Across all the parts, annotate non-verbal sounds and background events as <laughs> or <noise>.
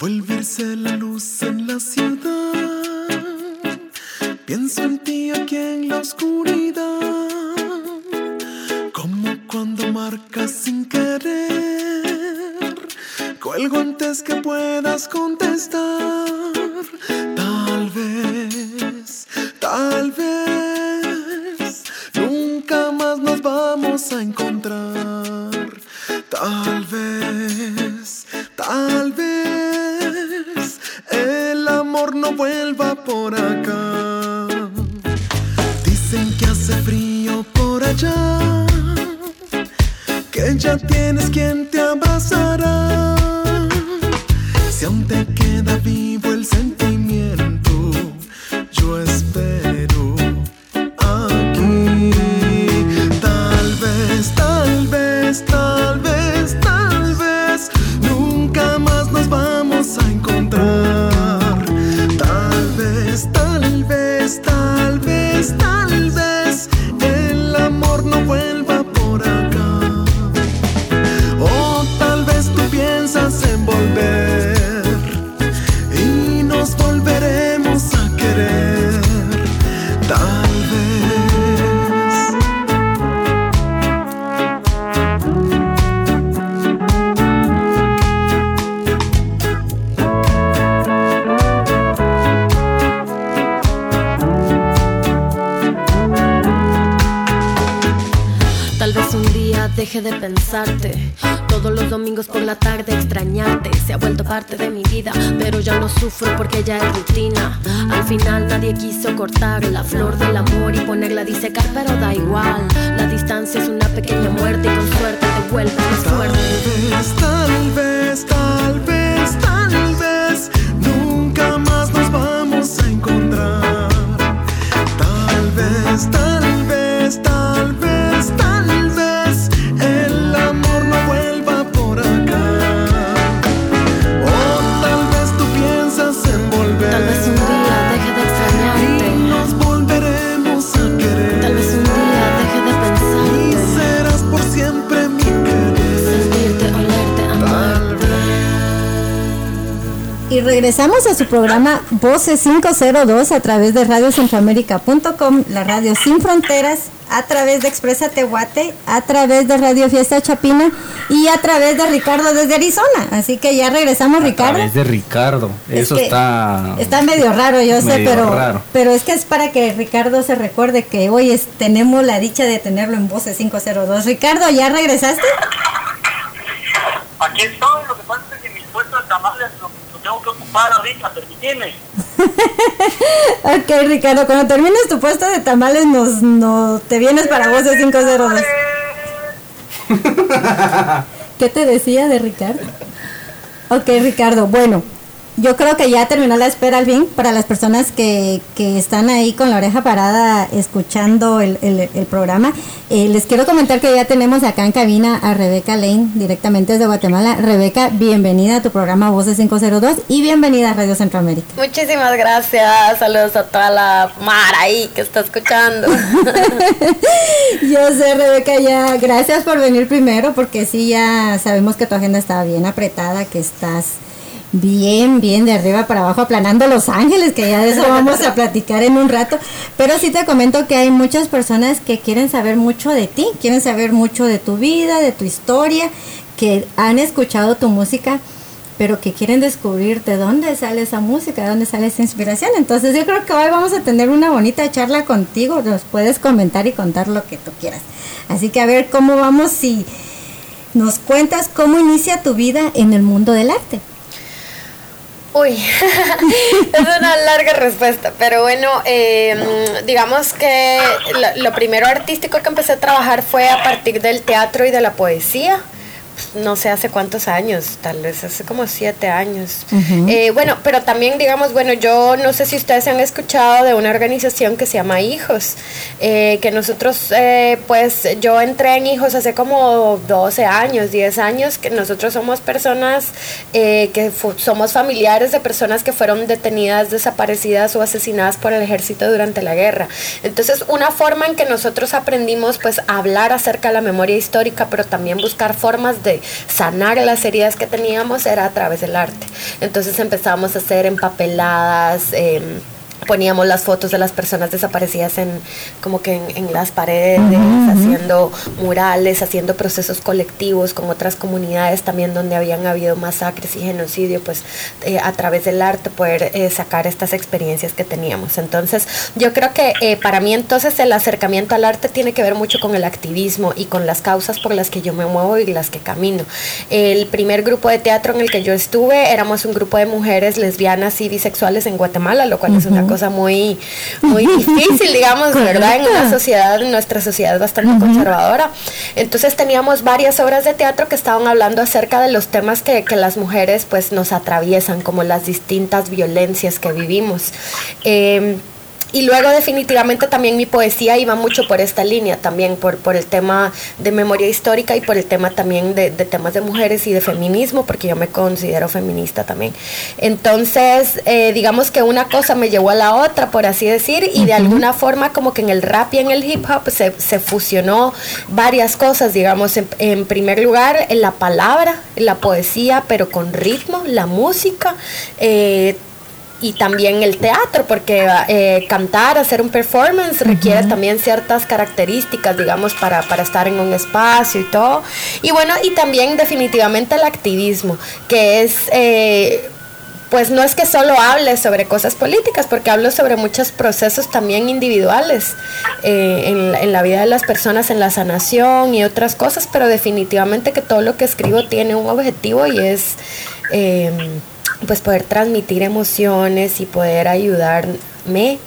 Volverse la luz en la ciudad. Pienso en ti aquí en la oscuridad. Como cuando marcas sin querer. Cuelgo antes que puedas contestar. Tal vez, tal vez. Nunca más nos vamos a encontrar. Tal vez, allá. Que ya tienes quien te cortar la flor regresamos a su programa Voces 502 a través de radiocentroamérica.com, la radio sin fronteras, a través de Expresa Tehuate, a través de Radio Fiesta Chapina y a través de Ricardo desde Arizona. Así que ya regresamos, A Ricardo. través de Ricardo. Es Eso que está. Está medio raro, yo sé, medio pero, raro. pero es que es para que Ricardo se recuerde que hoy es- tenemos la dicha de tenerlo en Voces 502. Ricardo, ¿ya regresaste? Aquí estoy, lo que pasa es que mi puesto de tamales lo, lo tengo que ocupar ahorita, permíteme. <laughs> Ok, Ricardo, cuando termines tu puesto de tamales, nos, no, te vienes para Voces 502. <laughs> ¿Qué te decía de Ricardo? Ok, Ricardo, bueno, yo creo que ya terminó la espera al fin para las personas que, que están ahí con la oreja parada escuchando el, el- el programa. Eh, les quiero comentar que ya tenemos acá en cabina a Rebeca Lane directamente desde Guatemala. Rebeca, bienvenida a tu programa Voces 502 y bienvenida a Radio Centroamérica. Muchísimas gracias. Saludos a toda la mar ahí que está escuchando. <laughs> Yo sé, Rebeca, ya gracias por venir primero, porque sí, ya sabemos que tu agenda estaba bien apretada, que estás bien, bien de arriba para abajo aplanando Los Ángeles, que ya de eso vamos a platicar en un rato. Pero sí te comento que hay muchas personas que quieren saber mucho de ti, quieren saber mucho de tu vida, de tu historia, que han escuchado tu música pero que quieren descubrir de dónde sale esa música, de dónde sale esa inspiración. Entonces yo creo que hoy vamos a tener una bonita charla contigo, nos puedes comentar y contar lo que tú quieras. Así que a ver cómo vamos si nos cuentas cómo inicia tu vida en el mundo del arte. Uy, <laughs> es una larga respuesta, pero bueno, eh, digamos que lo, lo primero artístico que empecé a trabajar fue a partir del teatro y de la poesía. No sé hace cuántos años, tal vez hace como siete años. Eh, bueno, pero también digamos, bueno, yo no sé si ustedes han escuchado de una organización que se llama Hijos, eh, que nosotros, eh, pues yo entré en Hijos hace como 12 años, 10 años, que nosotros somos personas que somos familiares de personas que fueron detenidas, desaparecidas o asesinadas por el ejército durante la guerra. Entonces, una forma en que nosotros aprendimos pues a hablar acerca de la memoria histórica, pero también buscar formas de sanar las heridas que teníamos era a través del arte. Entonces empezamos a hacer empapeladas. Eh, poníamos las fotos de las personas desaparecidas en como que en, las paredes, haciendo murales, haciendo procesos colectivos con otras comunidades también donde habían habido masacres y genocidio, pues eh, a través del arte poder eh, sacar estas experiencias que teníamos. Entonces, yo creo que eh, para mí entonces el acercamiento al arte tiene que ver mucho con el activismo y con las causas por las que yo me muevo y las que camino. El primer grupo de teatro en el que yo estuve éramos un grupo de mujeres lesbianas y bisexuales en Guatemala, lo cual es una cosa muy, muy difícil, digamos, ¿verdad? En una sociedad, nuestra sociedad es bastante conservadora. Entonces teníamos varias obras de teatro que estaban hablando acerca de los temas que, que las mujeres pues nos atraviesan, como las distintas violencias que vivimos. Eh, y luego definitivamente también mi poesía iba mucho por esta línea, también por, por el tema de memoria histórica y por el tema también de, temas de mujeres y de feminismo, porque yo me considero feminista también. Entonces, eh, digamos que una cosa me llevó a la otra, por así decir, y de alguna forma como que en el rap y en el hip hop se, se fusionó varias cosas, digamos, en, primer lugar, en la palabra, la poesía, pero con ritmo, la música. Eh, y también el teatro, porque eh, cantar, hacer un performance requiere también ciertas características, digamos, para, para, estar en un espacio y todo. Y bueno, y también definitivamente el activismo, que es... Eh, pues no es que solo hable sobre cosas políticas, porque hablo sobre muchos procesos también individuales eh, en, en, la vida de las personas, en la sanación y otras cosas, pero definitivamente que todo lo que escribo tiene un objetivo y es pues poder transmitir emociones y poder ayudarme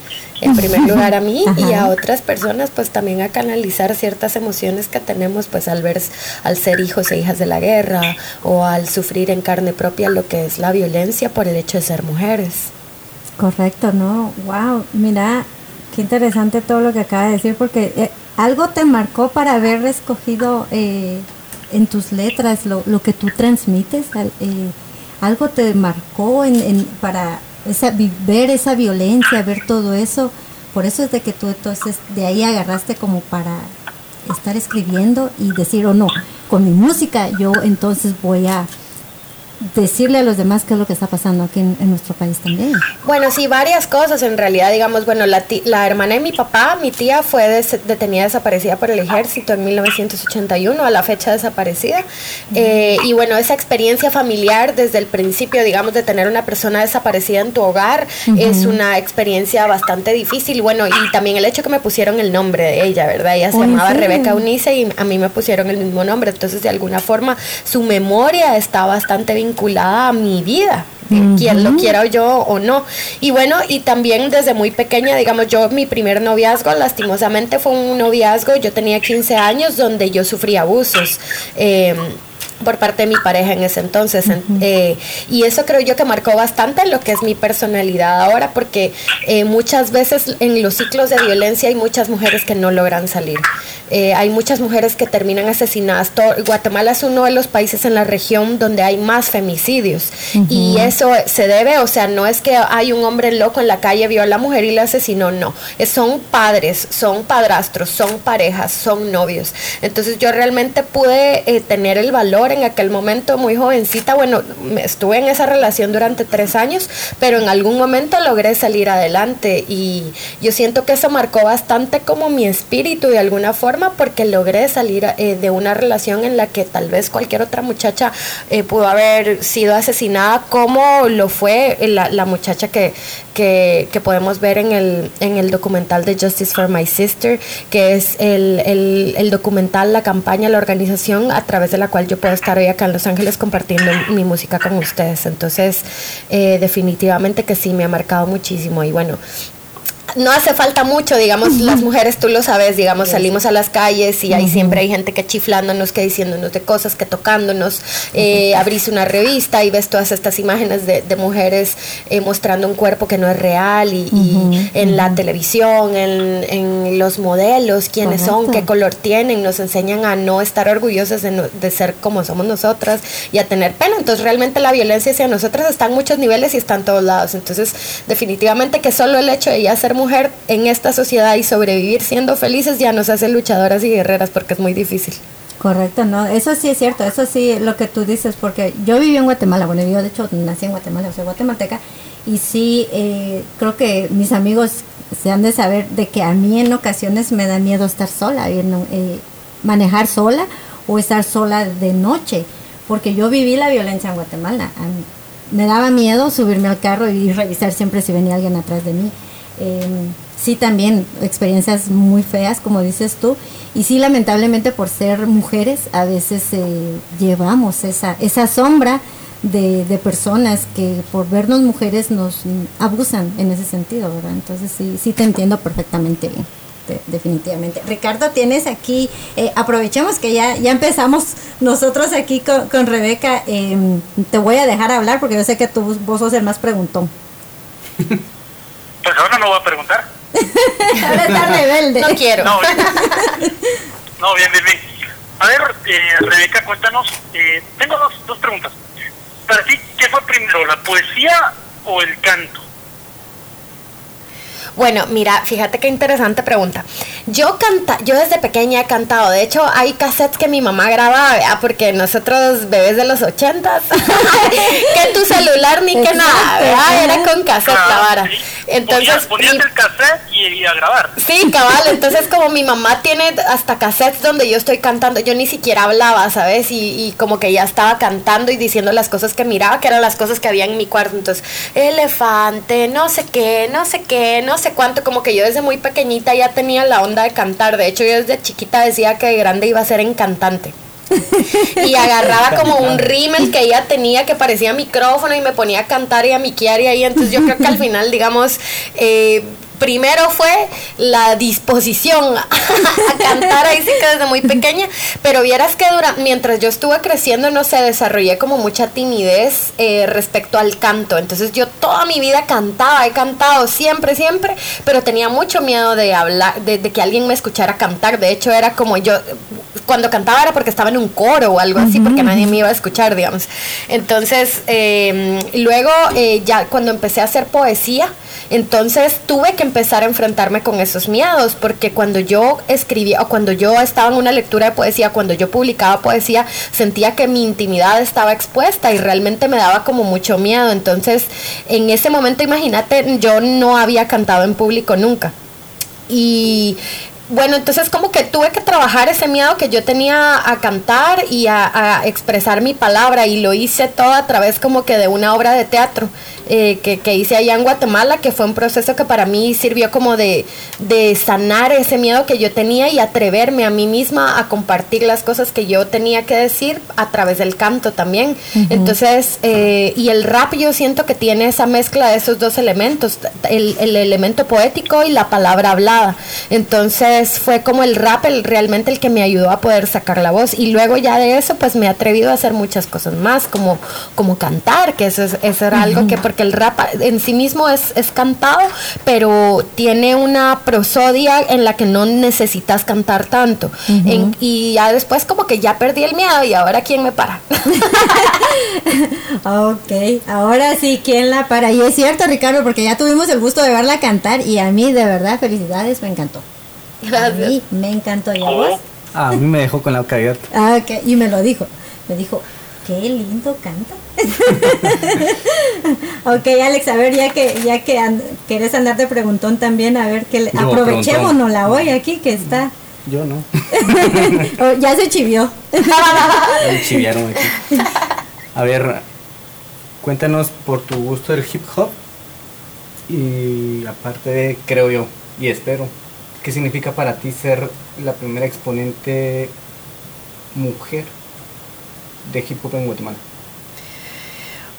en primer lugar a mí y a otras personas pues también a canalizar ciertas emociones que tenemos pues al ver al ser hijos e hijas de la guerra o al sufrir en carne propia lo que es la violencia por el hecho de ser mujeres. Correcto, ¿no? Wow, mira, qué interesante todo lo que acaba de decir porque eh, algo te marcó para haber escogido eh, en tus letras lo, lo que tú transmites. Eh, algo te marcó en, para esa, ver esa violencia, ver todo eso. Por eso es de que tú entonces de ahí agarraste como para estar escribiendo y decir o oh, no, con mi música yo entonces voy a decirle a los demás qué es lo que está pasando aquí en, nuestro país también. Bueno, sí, varias cosas en realidad, digamos, bueno, la, la hermana de mi papá, mi tía fue detenida desaparecida por el ejército en 1981, a la fecha desaparecida. Eh, y bueno, esa experiencia familiar desde el principio, digamos, de tener una persona desaparecida en tu hogar es una experiencia bastante difícil. Bueno, y también el hecho que me pusieron el nombre de ella, ¿verdad? Ella se llamaba Rebeca Unice y a mí me pusieron el mismo nombre, entonces de alguna forma su memoria está bastante vinculada vinculada a mi vida, quien lo quiera yo o no. Y bueno, y también desde muy pequeña, digamos, yo mi primer noviazgo, lastimosamente fue un noviazgo, yo tenía 15 años donde yo sufrí abusos. Eh, por parte de mi pareja en ese entonces. Eh, y eso creo yo que marcó bastante lo que es mi personalidad ahora, porque eh, muchas veces en los ciclos de violencia hay muchas mujeres que no logran salir. Eh, hay muchas mujeres que terminan asesinadas. Guatemala es uno de los países en la región donde hay más femicidios. Y eso se debe, o sea, no es que hay un hombre loco en la calle, vio a la mujer y la asesinó, no. Son padres, son padrastros, son parejas, son novios. Entonces yo realmente pude tener el valor en aquel momento muy jovencita, bueno, estuve en esa relación durante tres años, pero en algún momento logré salir adelante y yo siento que eso marcó bastante como mi espíritu de alguna forma porque logré salir eh, de una relación en la que tal vez cualquier otra muchacha eh, pudo haber sido asesinada como lo fue la, la muchacha que, que, que, podemos ver en el, en el documental de Justice for My Sister, que es el, el, el documental, la campaña, la organización a través de la cual yo puedo estar hoy acá en Los Ángeles compartiendo mi música con ustedes. Entonces, eh, definitivamente que sí, me ha marcado muchísimo. Y bueno, no hace falta mucho, digamos, las mujeres, tú lo sabes, digamos, salimos a las calles y ahí siempre hay gente que chiflándonos, que diciéndonos de cosas, que tocándonos, eh, abrís una revista y ves todas estas imágenes de, mujeres eh, mostrando un cuerpo que no es real y, en la televisión, en, los modelos, quiénes son, qué color tienen, nos enseñan a no estar orgullosas de, ser como somos nosotras y a tener pena. Entonces realmente la violencia hacia nosotras está en muchos niveles y está en todos lados. Entonces definitivamente que solo el hecho de ya ser mujer en esta sociedad y sobrevivir siendo felices ya nos hace luchadoras y guerreras porque es muy difícil. Correcto, no, eso sí es cierto, eso sí lo que tú dices, porque yo viví en Guatemala, bueno, yo de hecho nací en Guatemala, soy guatemalteca, y sí, eh, creo que mis amigos se han de saber de que a mí en ocasiones me da miedo estar sola, no, eh, manejar sola o estar sola de noche, porque yo viví la violencia en Guatemala. Me daba miedo subirme al carro y revisar siempre si venía alguien atrás de mí. Eh, sí, también experiencias muy feas, como dices tú, y sí, lamentablemente por ser mujeres, a veces eh, llevamos esa, esa sombra de, personas que por vernos mujeres nos abusan en ese sentido, ¿verdad? Entonces sí, sí te entiendo perfectamente bien. de- definitivamente. Ricardo, tienes aquí, eh, aprovechemos que ya, ya empezamos nosotros aquí con, con Rebeca. em, te voy a dejar hablar porque yo sé que tú, vos sos el más preguntón. <laughs> Pues ahora no voy a preguntar. <laughs> Ahora está rebelde. No quiero. No, no bien, bien, bien. A ver, eh, Rebeca, cuéntanos. eh, tengo dos, dos preguntas. Para ti, ¿qué fue primero, la poesía o el canto? Bueno, mira, fíjate qué interesante pregunta. Yo canta, yo desde pequeña he cantado. De hecho, hay cassettes que mi mamá grababa, ¿verdad? porque nosotros bebés de los ochentas, <laughs> que tu celular ni que nada, ¿verdad? Era con cassette la vara. Entonces, ponías, ponías el cassette y, y a grabar. Sí, cabal, entonces como mi mamá tiene hasta cassettes donde yo estoy cantando, yo ni siquiera hablaba, ¿sabes? Y, y como que ya estaba cantando y diciendo las cosas que miraba, que eran las cosas que había en mi cuarto. Entonces, elefante, no sé qué, no sé qué, no sé cuánto, como que yo desde muy pequeñita ya tenía la onda de cantar. De hecho, yo desde chiquita decía que de grande iba a ser encantante. <laughs> y agarraba como un rímel que ella tenía que parecía micrófono y me ponía a cantar y a miquear y ahí entonces yo creo que al final digamos eh, primero fue la disposición <laughs> a cantar ahí sí que desde muy pequeña pero vieras que dura, mientras yo estuve creciendo no sé desarrollé como mucha timidez eh, respecto al canto. Entonces yo toda mi vida cantaba he cantado siempre siempre pero tenía mucho miedo de hablar de, de que alguien me escuchara cantar. De hecho era como yo cuando cantaba era porque estaba en un coro o algo así, porque nadie me iba a escuchar, digamos. Entonces, eh, luego eh, ya cuando empecé a hacer poesía, entonces tuve que empezar a enfrentarme con esos miedos, porque cuando yo escribía o cuando yo estaba en una lectura de poesía, cuando yo publicaba poesía, sentía que mi intimidad estaba expuesta y realmente me daba como mucho miedo. Entonces, en ese momento, imagínate, yo no había cantado en público nunca. Y bueno, entonces como que tuve que trabajar ese miedo que yo tenía a cantar y a, a expresar mi palabra y lo hice todo a través como que de una obra de teatro eh, que, que hice allá en Guatemala, que fue un proceso que para mí sirvió como de, de sanar ese miedo que yo tenía y atreverme a mí misma a compartir las cosas que yo tenía que decir a través del canto también. Entonces, eh, y el rap yo siento que tiene esa mezcla de esos dos elementos, el, el elemento poético y la palabra hablada. Entonces fue como el rap el, realmente el que me ayudó a poder sacar la voz. Y luego ya de eso pues me he atrevido a hacer muchas cosas más, como, como cantar, que eso, es, eso era algo que, porque el rap en sí mismo es, es cantado, pero tiene una prosodia en la que no necesitas cantar tanto. En- y ya después como que ya perdí el miedo y ahora quién me para. <laughs> Ok, ahora sí, ¿quién la para? Y es cierto, Ricardo, porque ya tuvimos el gusto de verla cantar y a mí, de verdad, felicidades, me encantó. A mí me encantó, ¿y a vos? Ah, a mí me dejó con la boca abierta. Ah, ok, y me lo dijo. Me dijo, qué lindo canta. <laughs> ok, Alex, a ver, ya que ya que and- querés andar de preguntón también, a ver, que le- Yo, aprovechémonos la hoy aquí que está. Yo no. <laughs> Oh, ya se chivió. Me chiviaron aquí. A ver, cuéntanos por tu gusto del hip hop. Y aparte de, creo yo, y espero, ¿qué significa para ti ser la primera exponente mujer de hip hop en Guatemala?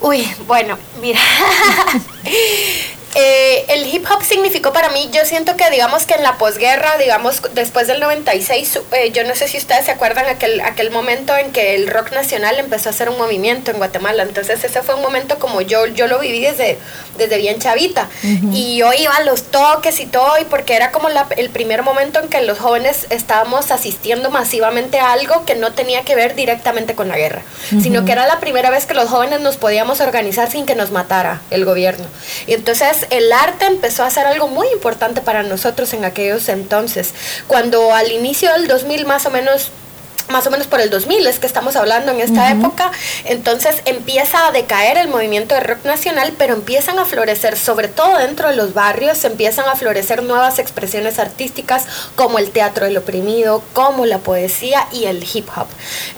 Uy, bueno, mira. <laughs> Eh, el hip hop significó para mí, yo siento que digamos que en la posguerra, digamos después del 96, eh, yo no sé si ustedes se acuerdan aquel, aquel momento en que el rock nacional empezó a hacer un movimiento en Guatemala. Entonces ese fue un momento como yo, yo lo viví desde, desde bien chavita. Y yo iba a los toques y todo, y porque era como la- el primer momento en que los jóvenes estábamos asistiendo masivamente a algo que no tenía que ver directamente con la guerra, sino que era la primera vez que los jóvenes nos podíamos organizar sin que nos matara el gobierno. Y entonces el arte empezó a ser algo muy importante para nosotros en aquellos entonces. Cuando al inicio del 2000 más o menos más o menos por el 2000 es que estamos hablando en esta época, entonces empieza a decaer el movimiento de rock nacional, pero empiezan a florecer, sobre todo dentro de los barrios, empiezan a florecer nuevas expresiones artísticas como el teatro del oprimido, como la poesía y el hip hop.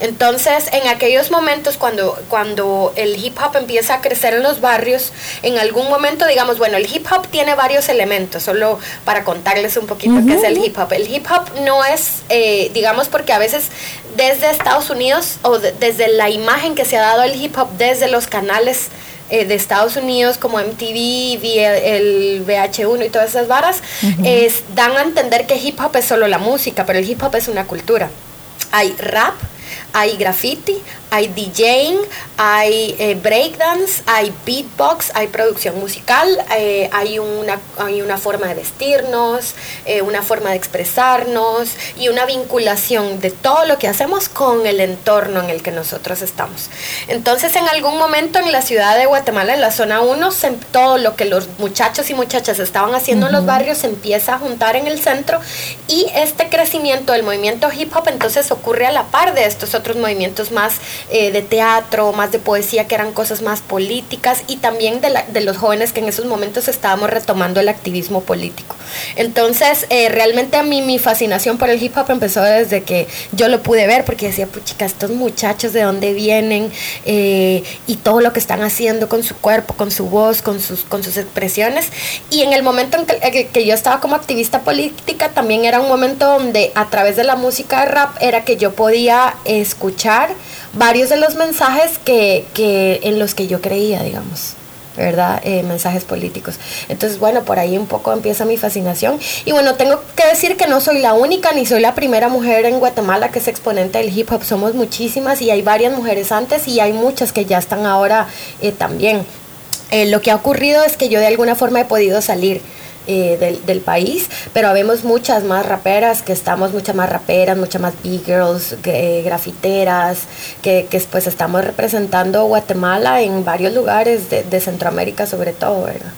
Entonces, en aquellos momentos cuando, cuando el hip hop empieza a crecer en los barrios, en algún momento digamos, bueno, el hip hop tiene varios elementos, solo para contarles un poquito qué es el hip hop. El hip hop no es, eh, digamos, porque a veces desde Estados Unidos o desde la imagen que se ha dado al hip hop desde los canales eh, de Estados Unidos como MTV, el VH1 y todas esas varas, es, dan a entender que hip hop es solo la música, pero el hip hop es una cultura. Hay rap, hay graffiti, hay DJing, hay eh, breakdance, hay beatbox, hay producción musical, eh, hay, una, hay una forma de vestirnos, eh, una forma de expresarnos y una vinculación de todo lo que hacemos con el entorno en el que nosotros estamos. Entonces, en algún momento en la ciudad de Guatemala, en la zona 1, todo lo que los muchachos y muchachas estaban haciendo en los barrios se empieza a juntar en el centro y este crecimiento del movimiento hip hop entonces ocurre a la par de estos otros movimientos más eh, de teatro, más de poesía, que eran cosas más políticas, y también de, de los jóvenes que en esos momentos estábamos retomando el activismo político. Entonces, eh, realmente a mí mi fascinación por el hip hop empezó desde que yo lo pude ver, porque decía, pues chicas, estos muchachos de dónde vienen eh, y todo lo que están haciendo con su cuerpo, con su voz, con sus, con sus expresiones. Y en el momento en que, que yo estaba como activista política, también era un momento donde a través de la música de rap era que yo podía escuchar varios de los mensajes que, que en los que yo creía, digamos. ¿verdad? Eh, mensajes políticos. Entonces, bueno, por ahí un poco empieza mi fascinación. Y bueno, tengo que decir que no soy la única ni soy la primera mujer en Guatemala que es exponente del hip hop. Somos muchísimas y hay varias mujeres antes y hay muchas que ya están ahora eh, también. Eh, lo que ha ocurrido es que yo de alguna forma he podido salir eh, del, del, país, pero habemos muchas más raperas, que estamos muchas más raperas, muchas más big girls, eh, grafiteras, que, que, pues estamos representando Guatemala en varios lugares de, de Centroamérica sobre todo, ¿verdad?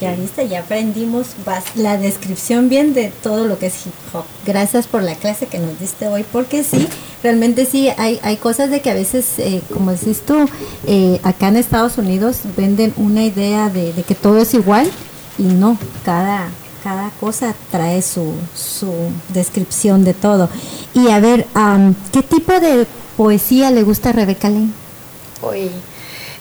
Ya viste, ya aprendimos la descripción bien de todo lo que es hip hop. Gracias por la clase que nos diste hoy, porque sí, realmente sí, hay, hay cosas de que a veces, eh, como decís tú, eh, acá en Estados Unidos venden una idea de, de, que todo es igual y no, cada, cada cosa trae su, su descripción de todo. Y a ver, um, ¿qué tipo de poesía le gusta a Rebeca Lane? Uy,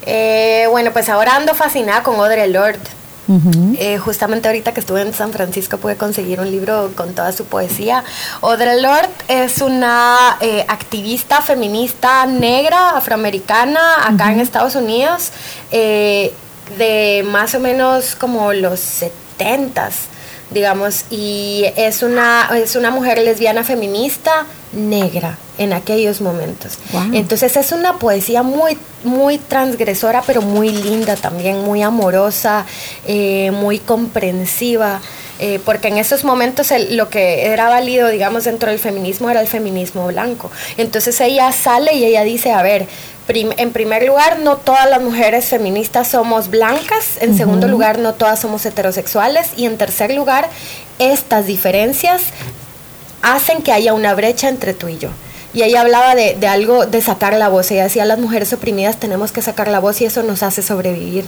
eh, bueno, pues ahora ando fascinada con Audre Lorde. Uh -huh. eh, justamente ahorita que estuve en San Francisco pude conseguir un libro con toda su poesía. Audre Lorde es una eh, activista feminista negra, afroamericana, acá uh -huh. en Estados Unidos, eh, de más o menos como los 70s digamos, y es una, es una mujer lesbiana feminista negra en aquellos momentos. Wow. Entonces es una poesía muy, muy transgresora, pero muy linda también, muy amorosa, eh, muy comprensiva. Eh, porque en esos momentos el, lo que era válido, digamos, dentro del feminismo era el feminismo blanco. Entonces ella sale y ella dice, a ver, prim en primer lugar, no todas las mujeres feministas somos blancas, en uh -huh. segundo lugar, no todas somos heterosexuales y en tercer lugar, estas diferencias hacen que haya una brecha entre tú y yo. Y ella hablaba de, de, algo, de sacar la voz. Ella decía, las mujeres oprimidas tenemos que sacar la voz y eso nos hace sobrevivir.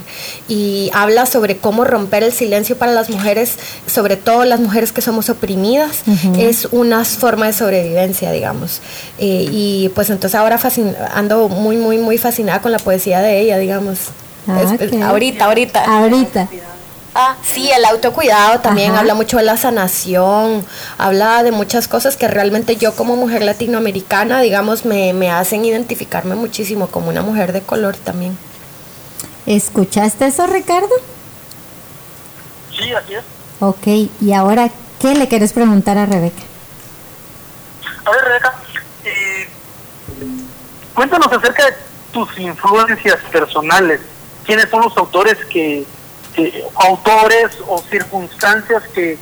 Y habla sobre cómo romper el silencio para las mujeres, sobre todo las mujeres que somos oprimidas, uh -huh. es una forma de sobrevivencia, digamos. Eh, y pues entonces ahora ando muy, muy, muy fascinada con la poesía de ella, digamos. Ah, es, okay. ahorita, ahorita. Ahorita. Ah, sí, el autocuidado también Ajá. habla mucho de la sanación, habla de muchas cosas que realmente yo como mujer latinoamericana, digamos, me, me hacen identificarme muchísimo como una mujer de color también. ¿Escuchaste eso, Ricardo? Sí, así es. Ok, y ahora, ¿qué le quieres preguntar a Rebeca? A ver, Rebeca, eh, cuéntanos acerca de tus influencias personales. ¿Quiénes son los autores que eh, autores o circunstancias que,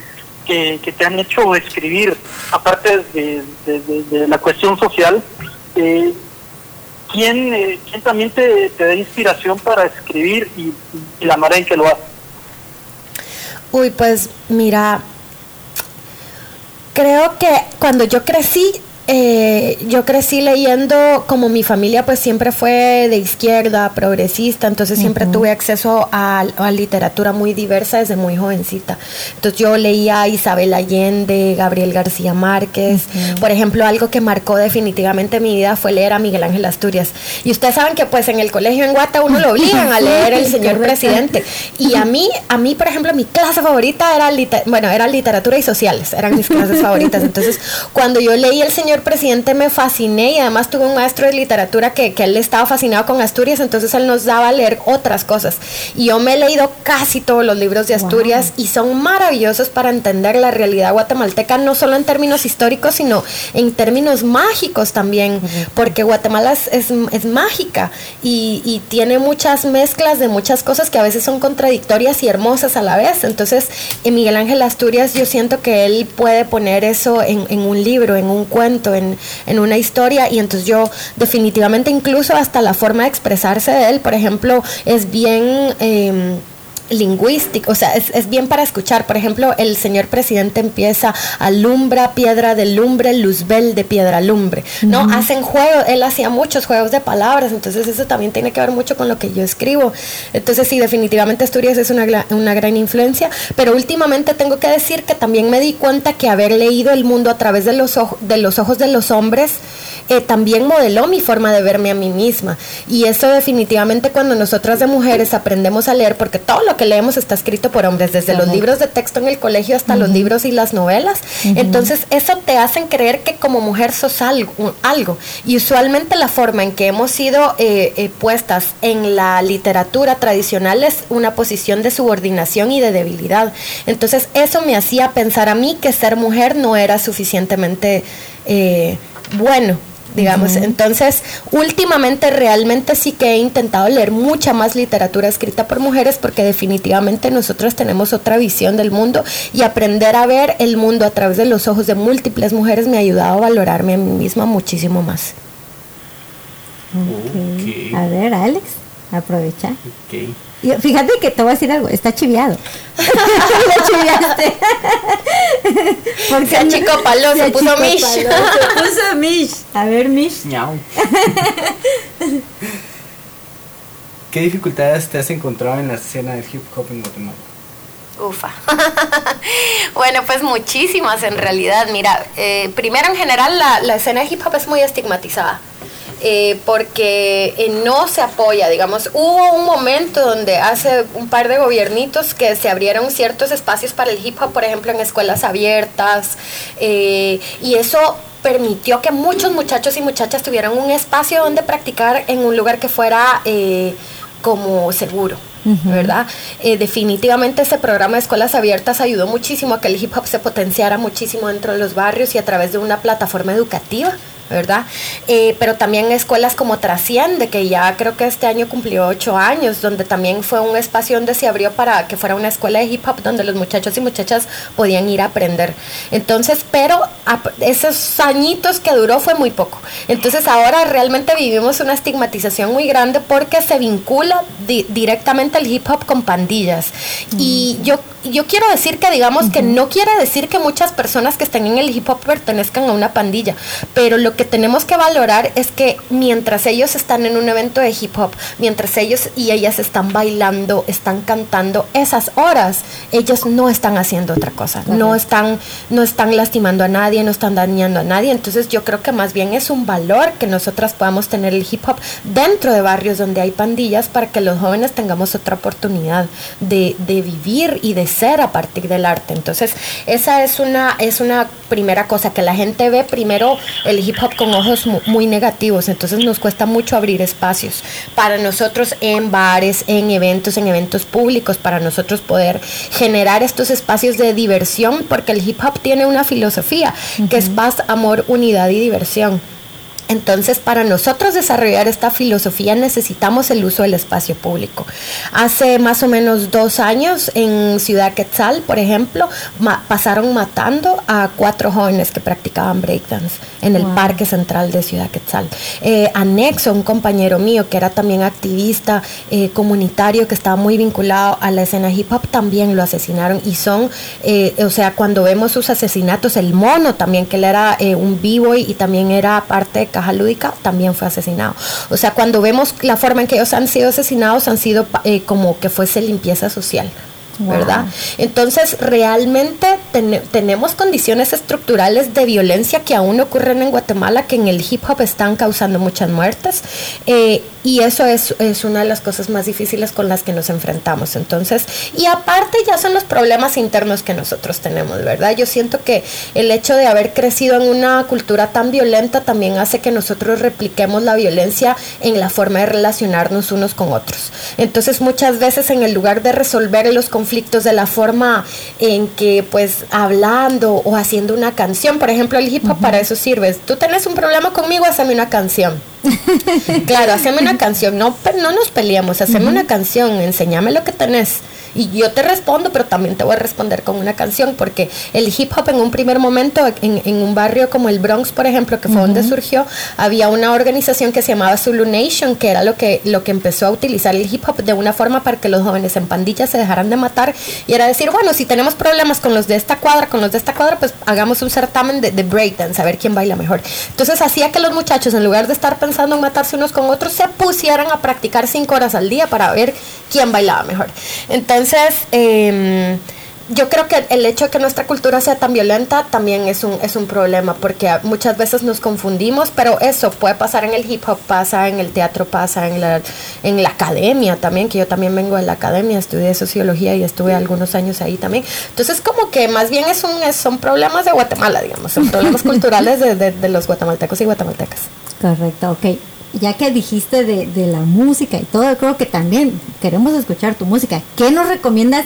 que, te han hecho escribir, aparte de la cuestión social, eh, ¿quién, eh, ¿quién, también te, te, da inspiración para escribir y, y, la manera en que lo haces? Uy, pues mira, creo que cuando yo crecí eh, yo crecí leyendo, como mi familia pues siempre fue de izquierda, progresista, entonces siempre tuve acceso a, a literatura muy diversa desde muy jovencita. Entonces yo leía Isabel Allende, Gabriel García Márquez. Por ejemplo, algo que marcó definitivamente mi vida fue leer a Miguel Ángel Asturias. Y ustedes saben que pues en el colegio en Guata uno lo obligan a leer El Señor Presidente. Y a mí, a mí por ejemplo, mi clase favorita era, bueno, era literatura y sociales, eran mis clases favoritas. Entonces, cuando yo leí El Señor Presidente me fasciné y además tuve un maestro de literatura que, que él estaba fascinado con Asturias, entonces él nos daba a leer otras cosas. Y yo me he leído casi todos los libros de Asturias y son maravillosos para entender la realidad guatemalteca, no solo en términos históricos, sino en términos mágicos también, porque Guatemala es, es, es mágica y, y tiene muchas mezclas de muchas cosas que a veces son contradictorias y hermosas a la vez. Entonces, en Miguel Ángel Asturias yo siento que él puede poner eso en, en un libro, en un cuento, en, en una historia y entonces yo definitivamente incluso hasta la forma de expresarse de él, por ejemplo, es bien... em, lingüístico, o sea, es, es bien para escuchar. Por ejemplo, el señor presidente empieza alumbra piedra de lumbre, luzbel de piedra lumbre, ¿no? Hacen juegos, él hacía muchos juegos de palabras, entonces eso también tiene que ver mucho con lo que yo escribo. Entonces sí, definitivamente Asturias es una, una gran influencia, pero últimamente tengo que decir que también me di cuenta que haber leído el mundo a través de los, ojo- de los ojos de los hombres eh, también modeló mi forma de verme a mí misma. Y eso definitivamente cuando nosotras de mujeres aprendemos a leer, porque todo lo que leemos está escrito por hombres, desde los libros de texto en el colegio hasta los libros y las novelas, entonces eso te hacen creer que como mujer sos algo. algo. Y usualmente la forma en que hemos sido eh, eh, puestas en la literatura tradicional es una posición de subordinación y de debilidad. Entonces eso me hacía pensar a mí que ser mujer no era suficientemente eh, bueno digamos. Entonces, últimamente realmente sí que he intentado leer mucha más literatura escrita por mujeres porque definitivamente nosotros tenemos otra visión del mundo y aprender a ver el mundo a través de los ojos de múltiples mujeres me ha ayudado a valorarme a mí misma muchísimo más. Ok. A ver, Alex, aprovecha. Ok. Fíjate que te voy a decir algo, está chiviado. <laughs> Lo chiviaste. Porque Se achicopaló, se puso achicopaló, Mish. <laughs> Se puso Mish. A ver, Mish. <laughs> ¿Qué dificultades te has encontrado en la escena del hip hop en Guatemala? Ufa. bueno, pues muchísimas en realidad. Mira, eh, primero en general la, la escena de hip hop es muy estigmatizada. Eh, porque eh, no se apoya, digamos, hubo un momento donde hace un par de gobiernitos que se abrieron ciertos espacios para el hip hop, por ejemplo, en escuelas abiertas, eh, y eso permitió que muchos muchachos y muchachas tuvieran un espacio donde practicar en un lugar que fuera eh, como seguro. ¿Verdad? Eh, definitivamente ese programa de escuelas abiertas ayudó muchísimo a que el hip hop se potenciara muchísimo dentro de los barrios y a través de una plataforma educativa. ¿Verdad? Eh, pero también escuelas como Trasciende, que ya creo que este año cumplió ocho años, donde también fue un espacio donde se abrió para que fuera una escuela de hip hop donde los muchachos y muchachas podían ir a aprender. Entonces, pero ap- esos añitos que duró fue muy poco. Entonces ahora realmente vivimos una estigmatización muy grande porque se vincula di- directamente el hip hop con pandillas. Y yo, yo quiero decir que digamos que no quiere decir que muchas personas que estén en el hip hop pertenezcan a una pandilla, pero lo que tenemos que valorar es que mientras ellos están en un evento de hip hop, mientras ellos y ellas están bailando, están cantando, esas horas ellos no están haciendo otra cosa, no están, no están lastimando a nadie, no están dañando a nadie, entonces yo creo que más bien es un valor que nosotras podamos tener el hip hop dentro de barrios donde hay pandillas para que los jóvenes tengamos otra oportunidad de, de vivir y de ser a partir del arte. Entonces, esa es una, es una primera cosa, que la gente ve. Primero el hip hop con ojos mu- muy negativos, entonces nos cuesta mucho abrir espacios para nosotros en bares, en eventos, en eventos públicos, para nosotros poder generar estos espacios de diversión, porque el hip hop tiene una filosofía que es paz, amor, unidad y diversión. Entonces, para nosotros desarrollar esta filosofía necesitamos el uso del espacio público. Hace más o menos dos años en Ciudad Quetzal, por ejemplo, pasaron matando a cuatro jóvenes que practicaban breakdance en el Parque Central de Ciudad Quetzal. Eh, anexo, un compañero mío que era también activista eh, comunitario que estaba muy vinculado a la escena hip hop, también lo asesinaron y son, eh, o sea, cuando vemos sus asesinatos, el mono también, que él era un b-boy y también era parte Caja Lúdica, también fue asesinado. O sea, cuando vemos la forma en que ellos han sido asesinados, han sido eh, como que fuese limpieza social. ¿Verdad? Entonces, realmente tenemos condiciones estructurales de violencia que aún ocurren en Guatemala, que en el hip hop están causando muchas muertes, eh, y eso es, es, una de las cosas más difíciles con las que nos enfrentamos. Entonces, y aparte ya son los problemas internos que nosotros tenemos, ¿verdad? Yo siento que el hecho de haber crecido en una cultura tan violenta también hace que nosotros repliquemos la violencia en la forma de relacionarnos unos con otros. Entonces, muchas veces en el lugar de resolver los conflictos, conflictos de la forma en que pues hablando o haciendo una canción, por ejemplo el hip hop para eso sirve. Tú tenés un problema conmigo, hazme una canción. <laughs> claro, hazme una canción, no, no nos peleamos, hazme una canción, enséñame lo que tenés y yo te respondo, pero también te voy a responder con una canción, porque el hip hop en un primer momento, en, un barrio como el Bronx, por ejemplo, que fue donde surgió, había una organización que se llamaba Zulu Nation, que era lo que, lo que empezó a utilizar el hip hop de una forma para que los jóvenes en pandillas se dejaran de matar, y era decir, bueno, si tenemos problemas con los de esta cuadra, con los de esta cuadra, pues hagamos un certamen de, de breakdance, a ver quién baila mejor. Entonces hacía que los muchachos, en lugar de estar pensando en matarse unos con otros, se pusieran a practicar cinco horas al día para ver quién bailaba mejor. Entonces, entonces, em, yo creo que el hecho de que nuestra cultura sea tan violenta también es un, es un problema, porque muchas veces nos confundimos, pero eso puede pasar en el hip hop, pasa en el teatro, pasa en la, en la academia también, que yo también vengo de la academia, estudié sociología y estuve algunos años ahí también. Entonces, como que más bien es un, son problemas de Guatemala, digamos, son problemas <laughs> culturales de, de, de los guatemaltecos y guatemaltecas. Correcto, ok ya que dijiste de, de, la música y todo, creo que también queremos escuchar tu música. ¿Qué nos recomiendas?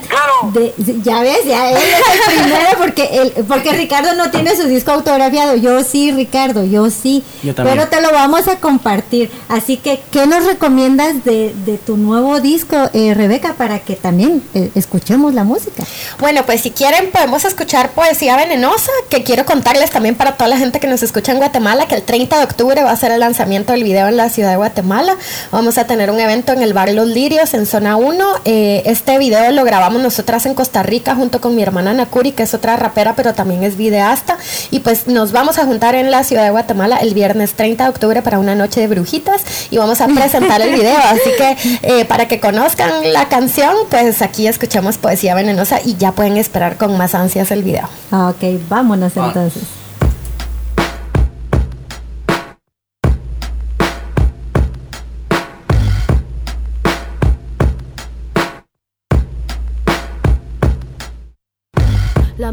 De, ya ves, ya él es el <laughs> primero porque, el, porque Ricardo no tiene su disco autografiado. Yo sí, Ricardo, yo sí. pero te lo vamos a compartir. Así que, ¿qué nos recomiendas de, de tu nuevo disco, eh, Rebeca, para que también eh, escuchemos la música? Bueno, pues si quieren podemos escuchar Poesía Venenosa, que quiero contarles también para toda la gente que nos escucha en Guatemala, que el 30 de octubre va a ser el lanzamiento del video en la ciudad de Guatemala. Vamos a tener un evento en el bar Los Lirios, en zona 1. Eh, este video lo grabamos nosotras en Costa Rica junto con mi hermana Nakuri, que es otra rapera, pero también es videasta. Y pues nos vamos a juntar en la ciudad de Guatemala el viernes 30 de octubre para una noche de brujitas y vamos a presentar el video. <laughs> Así que eh, para que conozcan la canción, pues aquí escuchamos Poesía Venenosa y ya pueden esperar con más ansias el video. Ah, ok, vámonos entonces.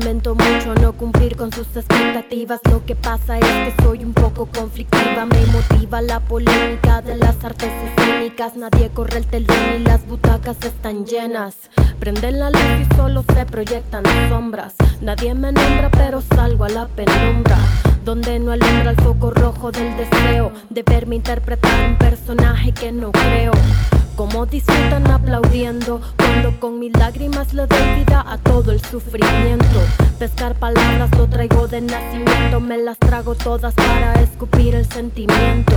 Lamento mucho cumplir con sus expectativas. Lo que pasa es que soy un poco conflictiva. Me motiva la polémica de las artes escénicas. Nadie corre el telón y las butacas están llenas. Prenden la luz y solo se proyectan sombras. Nadie me nombra, pero salgo a la penumbra. Donde no alumbra el foco rojo del deseo de verme interpretar un personaje que no creo. Como disfrutan aplaudiendo cuando con mis lágrimas le doy vida a todo el sufrimiento. Pescar palabras lo traigo de nacimiento, me las trago todas para escupir el sentimiento.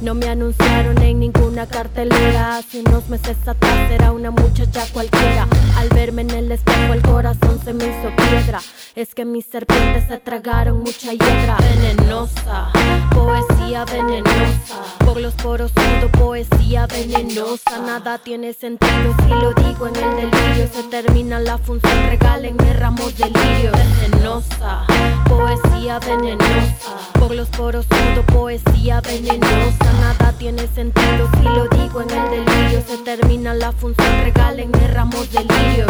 No me anunciaron en ninguna cartelera, hace unos meses atrás era una muchacha cualquiera. Al verme en el espejo el corazón se me hizo piedra. Es que mis serpientes se tragaron mucha hiedra venenosa, poesía venenosa. Por los poros siento poesía venenosa. Nada tiene sentido si lo digo en el delirio. Se termina la función, regálenme ramos de lirio. Venenosa, poesía venenosa. Por los poros siento poesía venenosa. Nada tiene sentido si lo digo en el delirio. Se termina la función, regálenme ramos de lirio.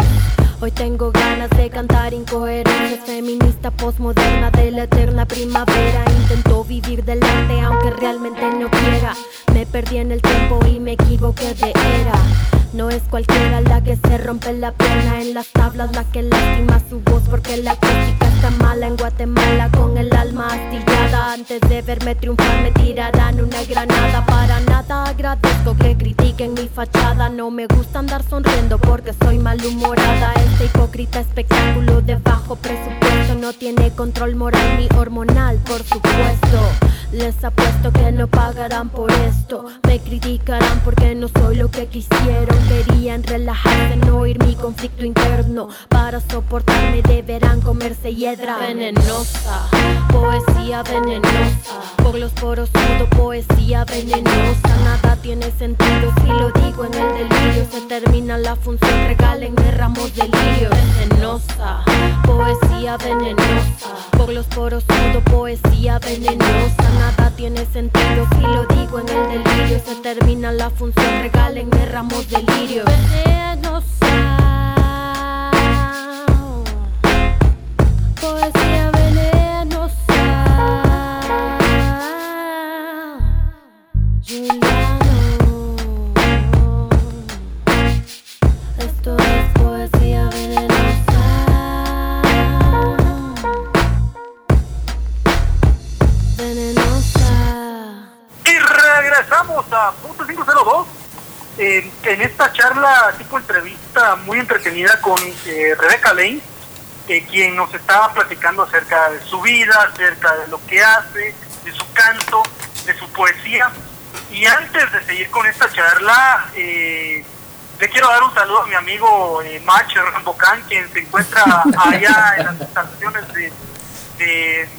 Hoy tengo ganas de cantar incoherencia feminista postmoderna de la eterna primavera. Intento vivir del aunque realmente no quiera. Me perdí en el tiempo y me equivoqué de era. No es cualquiera la que se rompe la pierna en las tablas, la que lastima su voz porque la crítica está mala en Guatemala con el alma astillada. Antes de verme triunfar me tirarán una granada. Para nada agradezco que critiquen mi fachada. No me gusta andar sonriendo porque soy malhumorada. Este hipócrita espectáculo de bajo presupuesto no tiene control moral ni hormonal, por supuesto. Les apuesto que no pagarán por esto. Me criticarán porque no soy lo que quisieron. Querían relajarse, no oír mi conflicto interno. Para soportarme deberán comerse hiedra venenosa. Poesía venenosa. Por los poros sudo poesía venenosa. Nada tiene sentido si lo digo en el delirio. Se termina la función, regálenme ramos de lirio. Venenosa. Poesía venenosa. Por los poros sudo poesía venenosa. Nada tiene sentido si lo digo en el delirio. Se termina la función, regálenme ramos de lirio. Venenosa. Y regresamos a Punto 502 eh, en esta charla tipo entrevista muy entretenida con eh, Rebeca Lane, eh, quien nos estaba platicando acerca de su vida, acerca de lo que hace, de su canto, de su poesía. Y antes de seguir con esta charla, eh, le quiero dar un saludo a mi amigo eh, Mach Rambocán, quien se encuentra <laughs> allá en las instalaciones de, de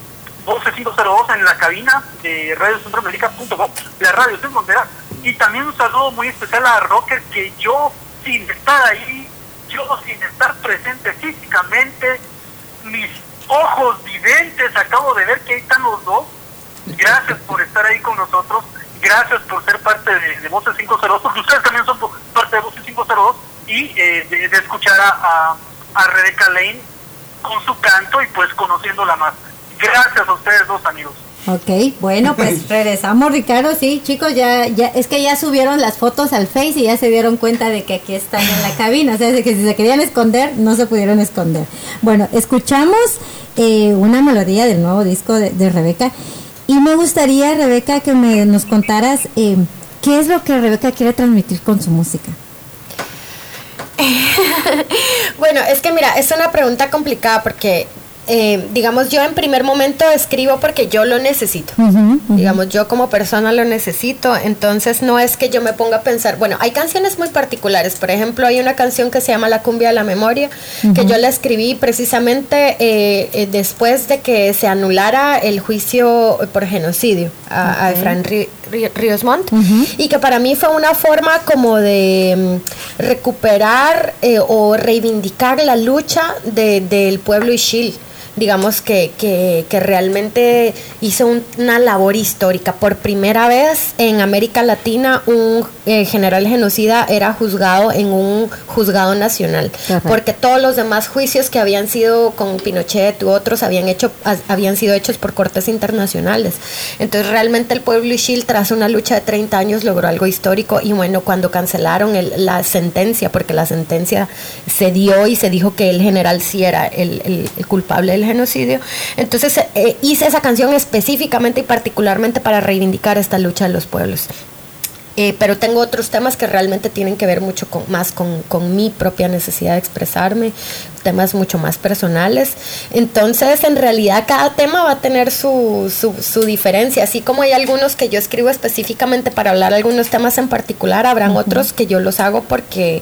Voce 502 en la cabina de radiocentroamerica.com, la radio fronteras. Y también un saludo muy especial a Rocker, que yo, sin estar ahí, yo sin estar presente físicamente, mis ojos viventes, acabo de ver que ahí están los dos. Gracias por estar ahí con nosotros. Gracias por ser parte de, de Voces 502, porque ustedes también son parte de Voces 502 y eh, de, de escuchar a, a, a Rebeca Lane con su canto y pues conociéndola más. Gracias a ustedes dos amigos. Ok, bueno, pues <laughs> regresamos, Ricardo. Sí, chicos, ya, ya, es que ya subieron las fotos al Face y ya se dieron cuenta de que aquí están en la <laughs> cabina. O sea, de que si se querían esconder, no se pudieron esconder. Bueno, escuchamos eh, una melodía del nuevo disco de, de, Rebeca. Y me gustaría, Rebeca, que me, nos contaras eh, qué es lo que Rebeca quiere transmitir con su música. <laughs> bueno, es que mira, es una pregunta complicada porque eh, digamos, yo en primer momento escribo porque yo lo necesito. Uh -huh, uh -huh. Digamos, yo como persona lo necesito. Entonces, no es que yo me ponga a pensar. Bueno, hay canciones muy particulares. Por ejemplo, hay una canción que se llama La Cumbia de la Memoria, uh -huh. que yo la escribí precisamente eh, eh, después de que se anulara el juicio por genocidio a, a Efraín Ríos Montt. Y que para mí fue una forma como de um, recuperar eh, o reivindicar la lucha de, del pueblo Ishil digamos que, que, que realmente hizo un, una labor histórica. Por primera vez en América Latina un eh, general genocida era juzgado en un juzgado nacional, Ajá. porque todos los demás juicios que habían sido con Pinochet u otros habían, hecho, habían sido hechos por cortes internacionales. Entonces realmente el pueblo Ishil tras una lucha de 30 años logró algo histórico y bueno, cuando cancelaron el, la sentencia, porque la sentencia se dio y se dijo que el general sí era el, el, el culpable del genocidio. Entonces eh, hice esa canción específicamente y particularmente para reivindicar esta lucha de los pueblos. Eh, pero tengo otros temas que realmente tienen que ver mucho con, más con, con, mi propia necesidad de expresarme, temas mucho más personales. Entonces, en realidad, cada tema va a tener su, su, su diferencia. Así como hay algunos que yo escribo específicamente para hablar algunos temas en particular, habrán uh -huh. otros que yo los hago porque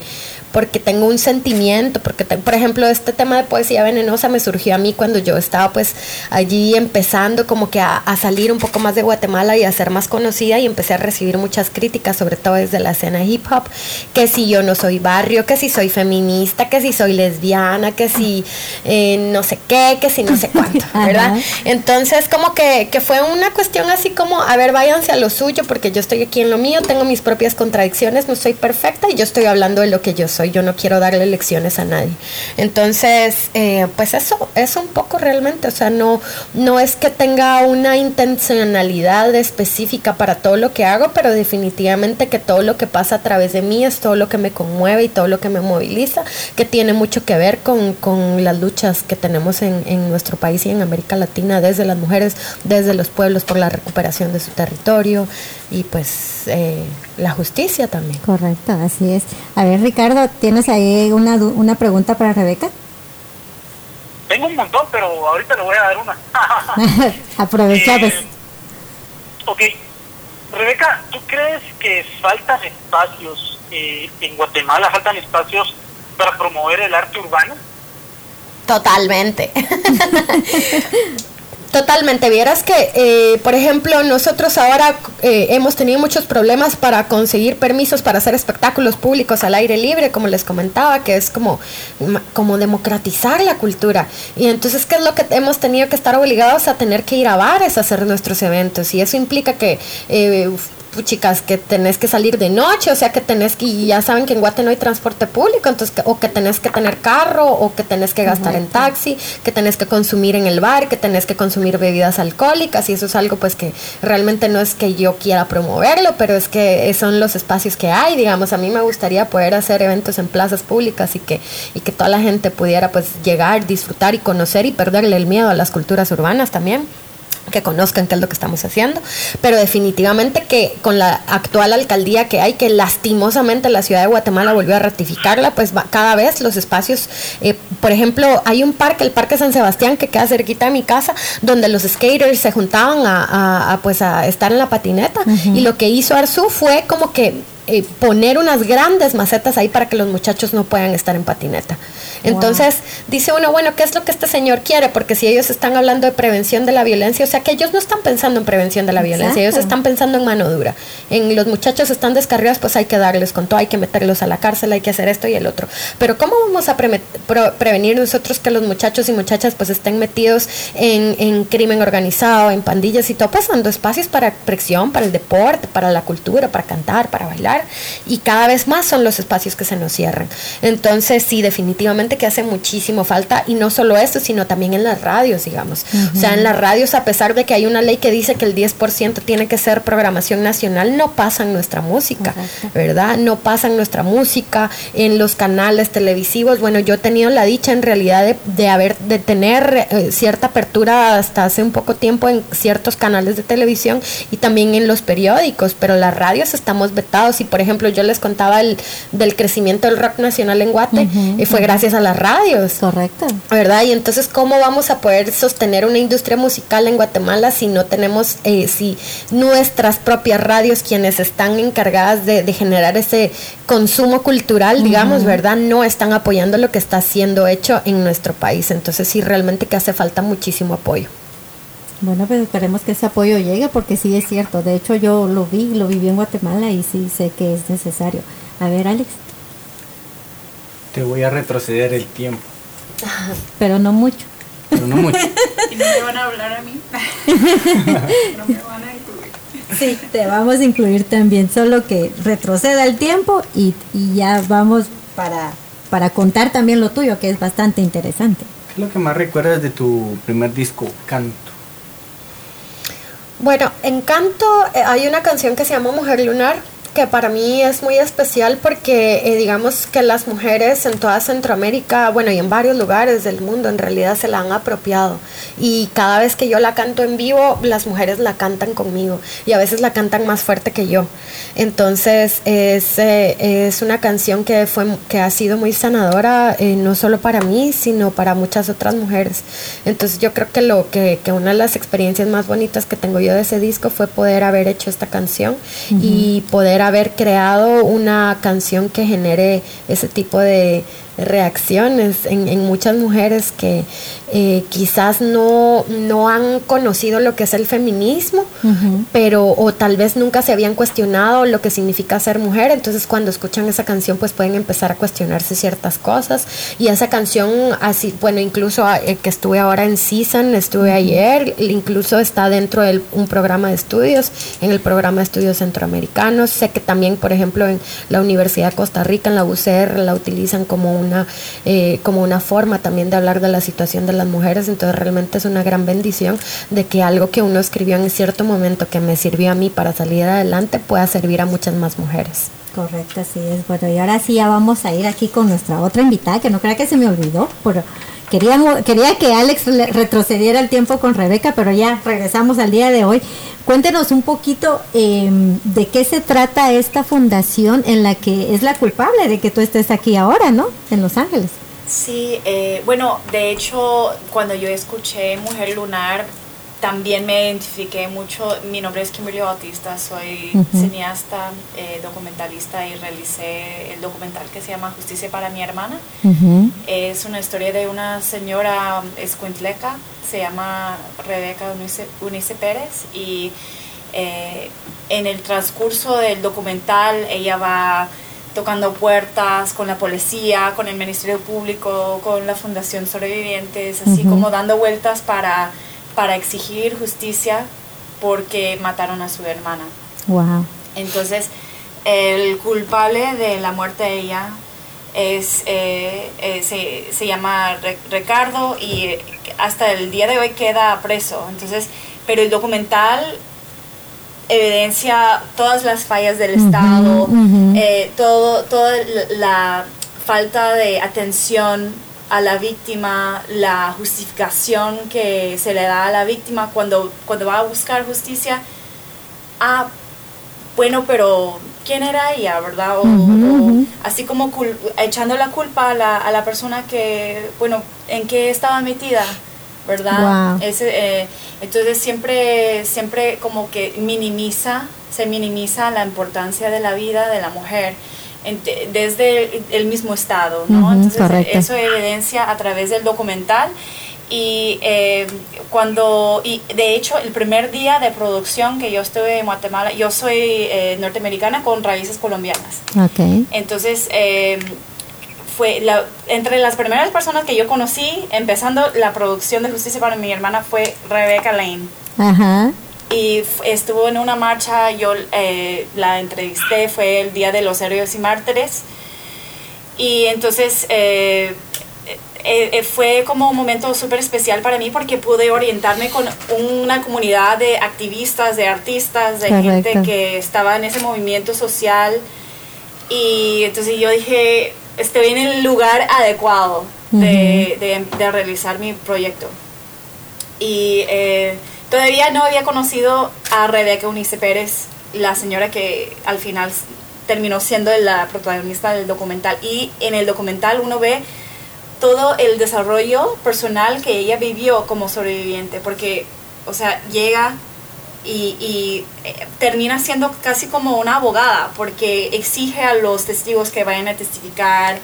porque tengo un sentimiento, porque te, por ejemplo este tema de poesía venenosa me surgió a mí cuando yo estaba pues allí empezando como que a, a, salir un poco más de Guatemala y a ser más conocida y empecé a recibir muchas críticas, sobre todo desde la escena hip hop, que si yo no soy barrio, que si soy feminista, que si soy lesbiana, que si eh, no sé qué, que si no sé <laughs> cuánto, ¿verdad? Entonces como que, que fue una cuestión así como, a ver, váyanse a lo suyo porque yo estoy aquí en lo mío, tengo mis propias contradicciones, no soy perfecta y yo estoy hablando de lo que yo soy soy, yo no quiero darle lecciones a nadie. Entonces, eh, pues eso, es un poco realmente, o sea, no, no es que tenga una intencionalidad específica para todo lo que hago, pero definitivamente que todo lo que pasa a través de mí es todo lo que me conmueve y todo lo que me moviliza, que tiene mucho que ver con, con las luchas que tenemos en, en nuestro país y en América Latina, desde las mujeres, desde los pueblos por la recuperación de su territorio y pues eh, la justicia también. Correcto, así es. A ver, Ricardo, ¿tienes ahí una, du- una pregunta para Rebeca? Tengo un montón, pero ahorita le voy a dar una. <laughs> Aprovecha, pues. Eh, ok. Rebeca, ¿tú crees que faltan espacios eh, en Guatemala, faltan espacios para promover el arte urbano? Totalmente. <laughs> Totalmente, vieras que, eh, por ejemplo, nosotros ahora eh, hemos tenido muchos problemas para conseguir permisos para hacer espectáculos públicos al aire libre, como les comentaba, que es como, como democratizar la cultura. Y entonces, ¿qué es lo que hemos tenido que estar obligados a tener que ir a bares a hacer nuestros eventos? Y eso implica que... eh, chicas, que tenés que salir de noche, o sea que tenés que, y ya saben que en Guate no hay transporte público, entonces, que- o que tenés que tener carro, o que tenés que gastar en taxi, que tenés que consumir en el bar, que tenés que consumir bebidas alcohólicas, y eso es algo pues que realmente no es que yo quiera promoverlo, pero es que son los espacios que hay, digamos, a mí me gustaría poder hacer eventos en plazas públicas y que, y que toda la gente pudiera pues llegar, disfrutar y conocer y perderle el miedo a las culturas urbanas también que conozcan qué es lo que estamos haciendo, pero definitivamente que con la actual alcaldía que hay, que lastimosamente la ciudad de Guatemala volvió a ratificarla, pues va- cada vez los espacios, eh, por ejemplo, hay un parque, el Parque San Sebastián, que queda cerquita de mi casa, donde los skaters se juntaban a, a- a, pues a estar en la patineta, y lo que hizo Arzu fue como que eh, poner unas grandes macetas ahí para que los muchachos no puedan estar en patineta. Entonces, dice uno, bueno, ¿qué es lo que este señor quiere? Porque si ellos están hablando de prevención de la violencia, o sea que ellos no están pensando en prevención de la violencia, ellos están pensando en mano dura. En los muchachos están descarriados, pues hay que darles con todo, hay que meterlos a la cárcel, hay que hacer esto y el otro. Pero ¿cómo vamos a prevenir nosotros que los muchachos y muchachas pues estén metidos en, en crimen organizado, en pandillas y todo, pues dando espacios para expresión, para el deporte, para la cultura, para cantar, para bailar? Y cada vez más son los espacios que se nos cierran. Entonces, sí, definitivamente que hace muchísimo falta, y no solo esto, sino también en las radios, digamos. O sea, en las radios, a pesar de que hay una ley que dice que el 10% tiene que ser programación nacional, no pasan nuestra música, Correcto. ¿verdad? No pasan nuestra música en los canales televisivos. Bueno, yo he tenido la dicha en realidad de, de haber, de tener eh, cierta apertura hasta hace un poco tiempo en ciertos canales de televisión y también en los periódicos, pero las radios estamos vetados y por ejemplo yo les contaba el, del crecimiento del rock nacional en Guate y fue gracias a las radios. Correcto. ¿verdad? Y entonces, ¿cómo vamos a poder sostener una industria musical en Guatemala si no tenemos, eh, si nuestras propias radios, quienes están encargadas de, de generar ese consumo cultural, digamos, ¿verdad? No están apoyando lo que está siendo hecho en nuestro país. Entonces, sí, realmente que hace falta muchísimo apoyo. Bueno, pues esperemos que ese apoyo llegue porque sí es cierto. De hecho, yo lo vi, lo viví en Guatemala y sí sé que es necesario. A ver, Alex, Te voy a retroceder el tiempo, <laughs> pero no mucho. pero no mucho. <laughs> Y no me van a hablar a mí. <laughs> no me van a incluir. Sí, te vamos a incluir también, solo que retroceda el tiempo y, y ya vamos para, para contar también lo tuyo, que es bastante interesante. ¿Qué es lo que más recuerdas de tu primer disco, Canto? Bueno, en canto eh, hay una canción que se llama Mujer Lunar, que para mí es muy especial porque eh, digamos que las mujeres en toda Centroamérica, bueno, y en varios lugares del mundo en realidad se la han apropiado. Y cada vez que yo la canto en vivo, las mujeres la cantan conmigo y a veces la cantan más fuerte que yo. Entonces es, eh, es una canción que, fue, que ha sido muy sanadora, eh, no solo para mí, sino para muchas otras mujeres. Entonces yo creo que, lo, que, que una de las experiencias más bonitas que tengo yo de ese disco fue poder haber hecho esta canción y poder haber creado una canción que genere ese tipo de reacciones en, en muchas mujeres que eh, quizás no, no han conocido lo que es el feminismo, pero o tal vez nunca se habían cuestionado lo que significa ser mujer, entonces cuando escuchan esa canción pues pueden empezar a cuestionarse ciertas cosas. Y esa canción así, bueno, incluso eh, que estuve ahora en Season, estuve ayer, incluso está dentro de un programa de estudios, en el programa de estudios centroamericanos, se que también, por ejemplo, en la Universidad de Costa Rica, en la UCR, la utilizan como una, eh, como una forma también de hablar de la situación de las mujeres. Entonces realmente es una gran bendición de que algo que uno escribió en cierto momento que me sirvió a mí para salir adelante pueda servir a muchas más mujeres. Correcto, así es. Bueno, y ahora sí ya vamos a ir aquí con nuestra otra invitada, que no crea que se me olvidó, pero queríamos, quería que Alex le- retrocediera el tiempo con Rebeca, pero ya regresamos al día de hoy. Cuéntenos un poquito eh, de qué se trata esta fundación en la que es la culpable de que tú estés aquí ahora, ¿no? En Los Ángeles. Sí, eh, bueno, de hecho, cuando yo escuché Mujer Lunar, también me identifiqué mucho. Mi nombre es Kimberly Bautista, soy cineasta, eh, documentalista y realicé el documental que se llama Justicia para mi hermana. Es una historia de una señora escuintleca, se llama Rebeca Unice, Unice Pérez y eh, en el transcurso del documental ella va tocando puertas con la policía, con el Ministerio Público, con la Fundación Sobrevivientes, así como dando vueltas para, para exigir justicia porque mataron a su hermana. Wow. Entonces, el culpable de la muerte de ella es, eh, eh, se, se llama Ricardo y eh, hasta el día de hoy queda preso. Entonces, pero el documental evidencia todas las fallas del Estado, eh, todo, toda la falta de atención a la víctima, la justificación que se le da a la víctima cuando, cuando va a buscar justicia. Ah, bueno, pero ¿quién era ella, verdad? O, así como cul- echando la culpa a la, a la persona que, bueno, en qué estaba metida, ¿verdad? Wow. Ese, eh, entonces siempre, siempre como que minimiza, se minimiza la importancia de la vida de la mujer desde el, mismo estado, ¿no? Ujú, Entonces correcto. eso evidencia a través del documental y eh, cuando, y de hecho el primer día de producción que yo estuve en Guatemala, yo soy eh, norteamericana con raíces colombianas. Ok. Entonces, eh, fue la, entre las primeras personas que yo conocí, empezando la producción de Justicia para mi hermana, fue Rebecca Lane. Ajá. Y estuvo en una marcha, yo eh, la entrevisté, fue el Día de los Héroes y Mártires. Y entonces eh, eh, eh, fue como un momento súper especial para mí porque pude orientarme con una comunidad de activistas, de artistas, de gente Correcto. que estaba en ese movimiento social. Y entonces yo dije, estoy en el lugar adecuado de, de- de realizar mi proyecto. Y eh, todavía no había conocido a Rebeca Unice Pérez, la señora que al final terminó siendo la protagonista del documental. Y en el documental uno ve todo el desarrollo personal que ella vivió como sobreviviente, porque, o sea, llega y, y, eh, termina siendo casi como una abogada, porque exige a los testigos que vayan a testificar,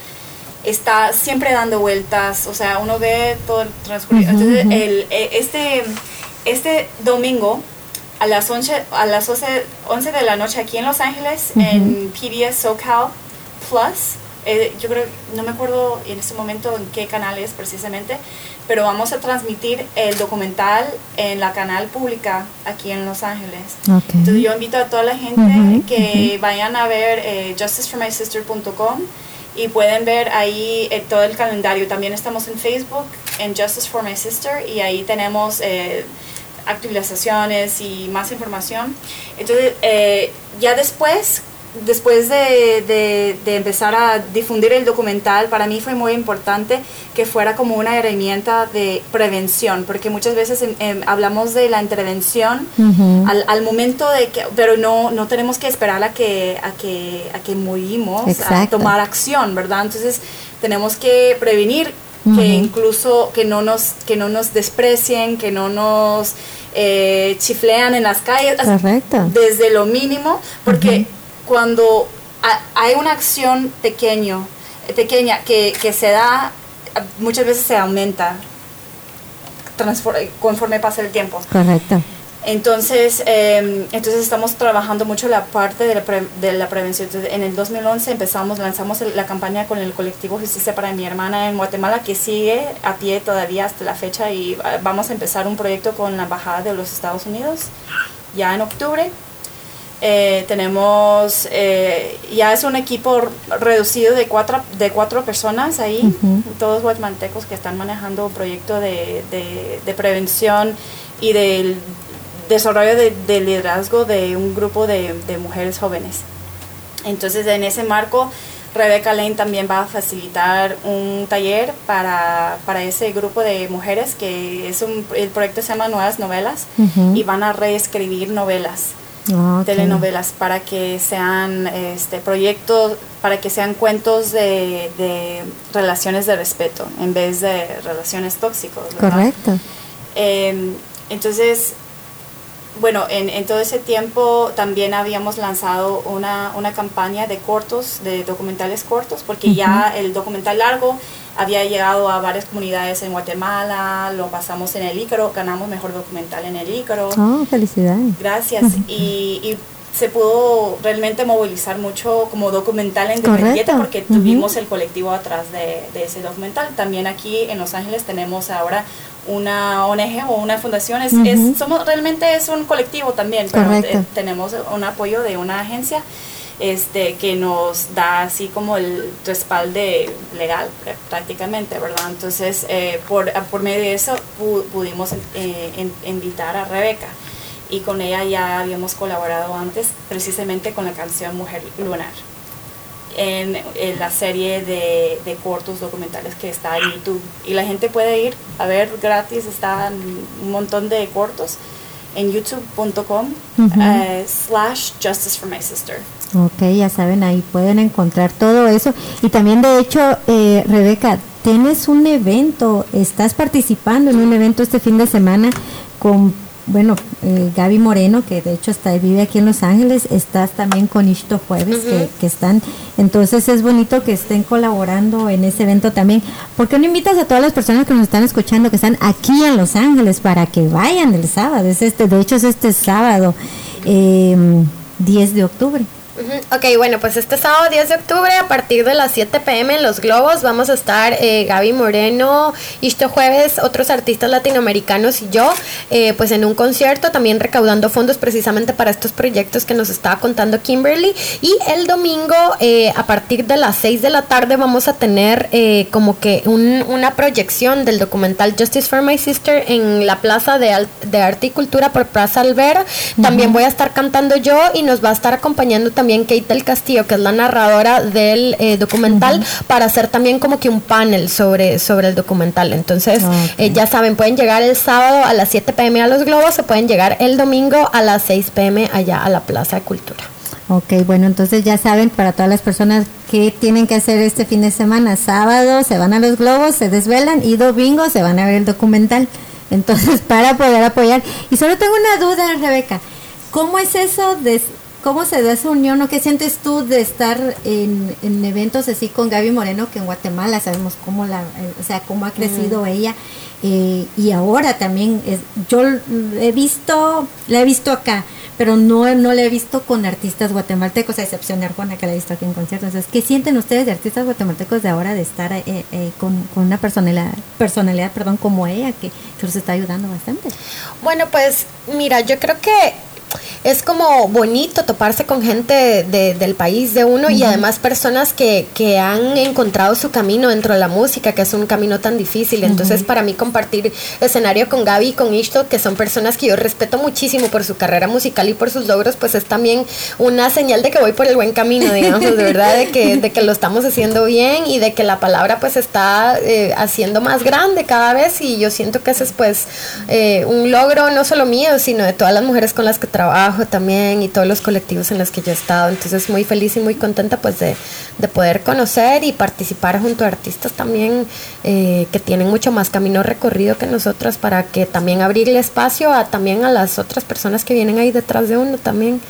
está siempre dando vueltas, o sea, uno ve todo el transcurso. Ujú, Entonces, ujú. el, eh, este, este domingo a las 11, a las 11, 11 de la noche aquí en Los Ángeles, Ujú. en PBS SoCal Plus, eh, yo creo, no me acuerdo en este momento en qué canal es precisamente, pero vamos a transmitir el documental en la canal pública aquí en Los Ángeles. Ok. Entonces yo invito a toda la gente Ujú, que vayan a ver eh, justiceformysister.com y pueden ver ahí eh, todo el calendario. También estamos en Facebook, en Justice for My Sister, y ahí tenemos eh, actualizaciones y más información. Entonces, eh, ya después, después de, de- de empezar a difundir el documental, para mí fue muy importante que fuera como una herramienta de prevención, porque muchas veces hablamos de la intervención al, al momento de que, pero no, no tenemos que esperar a que, a que, a que morimos, a tomar acción, ¿verdad? Entonces tenemos que prevenir que incluso que no nos, que no nos desprecien, que no nos eh, chiflean en las calles, Correcto. desde lo mínimo, porque cuando ha- hay una acción pequeño, pequeña que, que se da, muchas veces se aumenta conforme pasa el tiempo. Correcto. Entonces, eh, entonces estamos trabajando mucho la parte de la, pre- de la prevención. Entonces, en el 2011 empezamos, lanzamos el- la campaña con el colectivo Justicia para mi hermana en Guatemala, que sigue a pie todavía hasta la fecha y ah, vamos a empezar un proyecto con la Embajada de los Estados Unidos ya en octubre. Eh, tenemos, eh, ya es un equipo reducido de cuatro, de cuatro personas ahí, todos guatemaltecos que están manejando un proyecto de, de, de prevención y del desarrollo de, de liderazgo de un grupo de, de mujeres jóvenes. Entonces, en ese marco, Rebeca Lane también va a facilitar un taller para, para ese grupo de mujeres que es un, el proyecto se llama Nuevas Novelas Ujú. y van a reescribir novelas, Ah, telenovelas para que sean este proyectos, para que sean cuentos de, de relaciones de respeto en vez de relaciones tóxicas. ¿verdad? Correcto. Eh, entonces, bueno, en, en todo ese tiempo también habíamos lanzado una, una campaña de cortos, de documentales cortos, porque ya el documental largo había llegado a varias comunidades en Guatemala, lo pasamos en el Ícaro, ganamos mejor documental en el Ícaro. Oh, felicidades. Gracias. Y, y se pudo realmente movilizar mucho como documental independiente Correcto. porque tuvimos el colectivo atrás de, de ese documental. También aquí en Los Ángeles tenemos ahora una ONG o una fundación. Es, es- somos, realmente es un colectivo también, pero eh, tenemos un apoyo de una agencia este que nos da así como el respalde legal pr- prácticamente, ¿verdad? Entonces, eh, por, por medio de eso pu- pudimos eh, in- invitar a Rebeca y con ella ya habíamos colaborado antes precisamente con la canción Mujer Lunar en, en la serie de, de cortos documentales que está en YouTube y la gente puede ir a ver gratis, están un montón de cortos en youtube.com Ujú. eh, slash justice for my sister. Ok, ya saben, ahí pueden encontrar todo eso. Y también, de hecho, eh, Rebeca, tienes un evento, estás participando en un evento este fin de semana con, bueno, eh, Gaby Moreno, que de hecho está, vive aquí en Los Ángeles, estás también con Ishto Jueves, que, que están, entonces es bonito que estén colaborando en ese evento también. ¿Por qué no invitas a todas las personas que nos están escuchando, que están aquí en Los Ángeles, para que vayan el sábado? Es este, de hecho es este sábado, eh, 10 de octubre. Ok, bueno, pues este sábado 10 de octubre a partir de las 7 pm en Los Globos vamos a estar eh, Gaby Moreno, Ishto Jueves, otros artistas latinoamericanos y yo, eh, pues en un concierto también recaudando fondos precisamente para estos proyectos que nos estaba contando Kimberly. Y el domingo eh, a partir de las 6 de la tarde vamos a tener eh, como que un- una proyección del documental Justice for My Sister en la Plaza de, Al- de Arte y Cultura por Plaza Alvera. También voy a estar cantando yo y nos va a estar acompañando también Kate del Castillo, que es la narradora del eh, documental, para hacer también como que un panel sobre, sobre el documental. Entonces, Ok. eh, ya saben, pueden llegar el sábado a las 7 pm a Los Globos, se pueden llegar el domingo a las 6 pm allá a la Plaza de Cultura. Ok, bueno, entonces ya saben, para todas las personas que tienen que hacer este fin de semana, sábado se van a los globos, se desvelan y domingo se van a ver el documental. Entonces, <laughs> para poder apoyar. Y solo tengo una duda, Rebeca. ¿Cómo es eso de cómo se da esa unión o qué sientes tú de estar en, en eventos así con Gaby Moreno, que en Guatemala sabemos cómo la, eh, o sea, cómo ha crecido ella eh, y ahora también es, yo he visto, la he visto acá, pero no, no la he visto con artistas guatemaltecos, a excepción de Arjona, que la he visto aquí en conciertos. Entonces, ¿qué sienten ustedes de artistas guatemaltecos de ahora de estar eh, eh, con, con una personalidad, personalidad perdón, como ella, que, que los está ayudando bastante? Bueno, pues mira, yo creo que es como bonito toparse con gente de- del país de uno y además personas que, que han encontrado su camino dentro de la música, que es un camino tan difícil. Entonces, para mí compartir escenario con Gaby y con Ishto, que son personas que yo respeto muchísimo por su carrera musical y por sus logros, pues es también una señal de que voy por el buen camino, digamos, de verdad, de que, de que lo estamos haciendo bien y de que la palabra pues está eh, haciendo más grande cada vez. Y yo siento que ese es pues eh, un logro no solo mío, sino de todas las mujeres con las que trabajo también y todos los colectivos en los que yo he estado. Entonces muy feliz y muy contenta pues de, de poder conocer y participar junto a artistas también eh, que tienen mucho más camino recorrido que nosotras para que también abrirle espacio a también a las otras personas que vienen ahí detrás de uno también.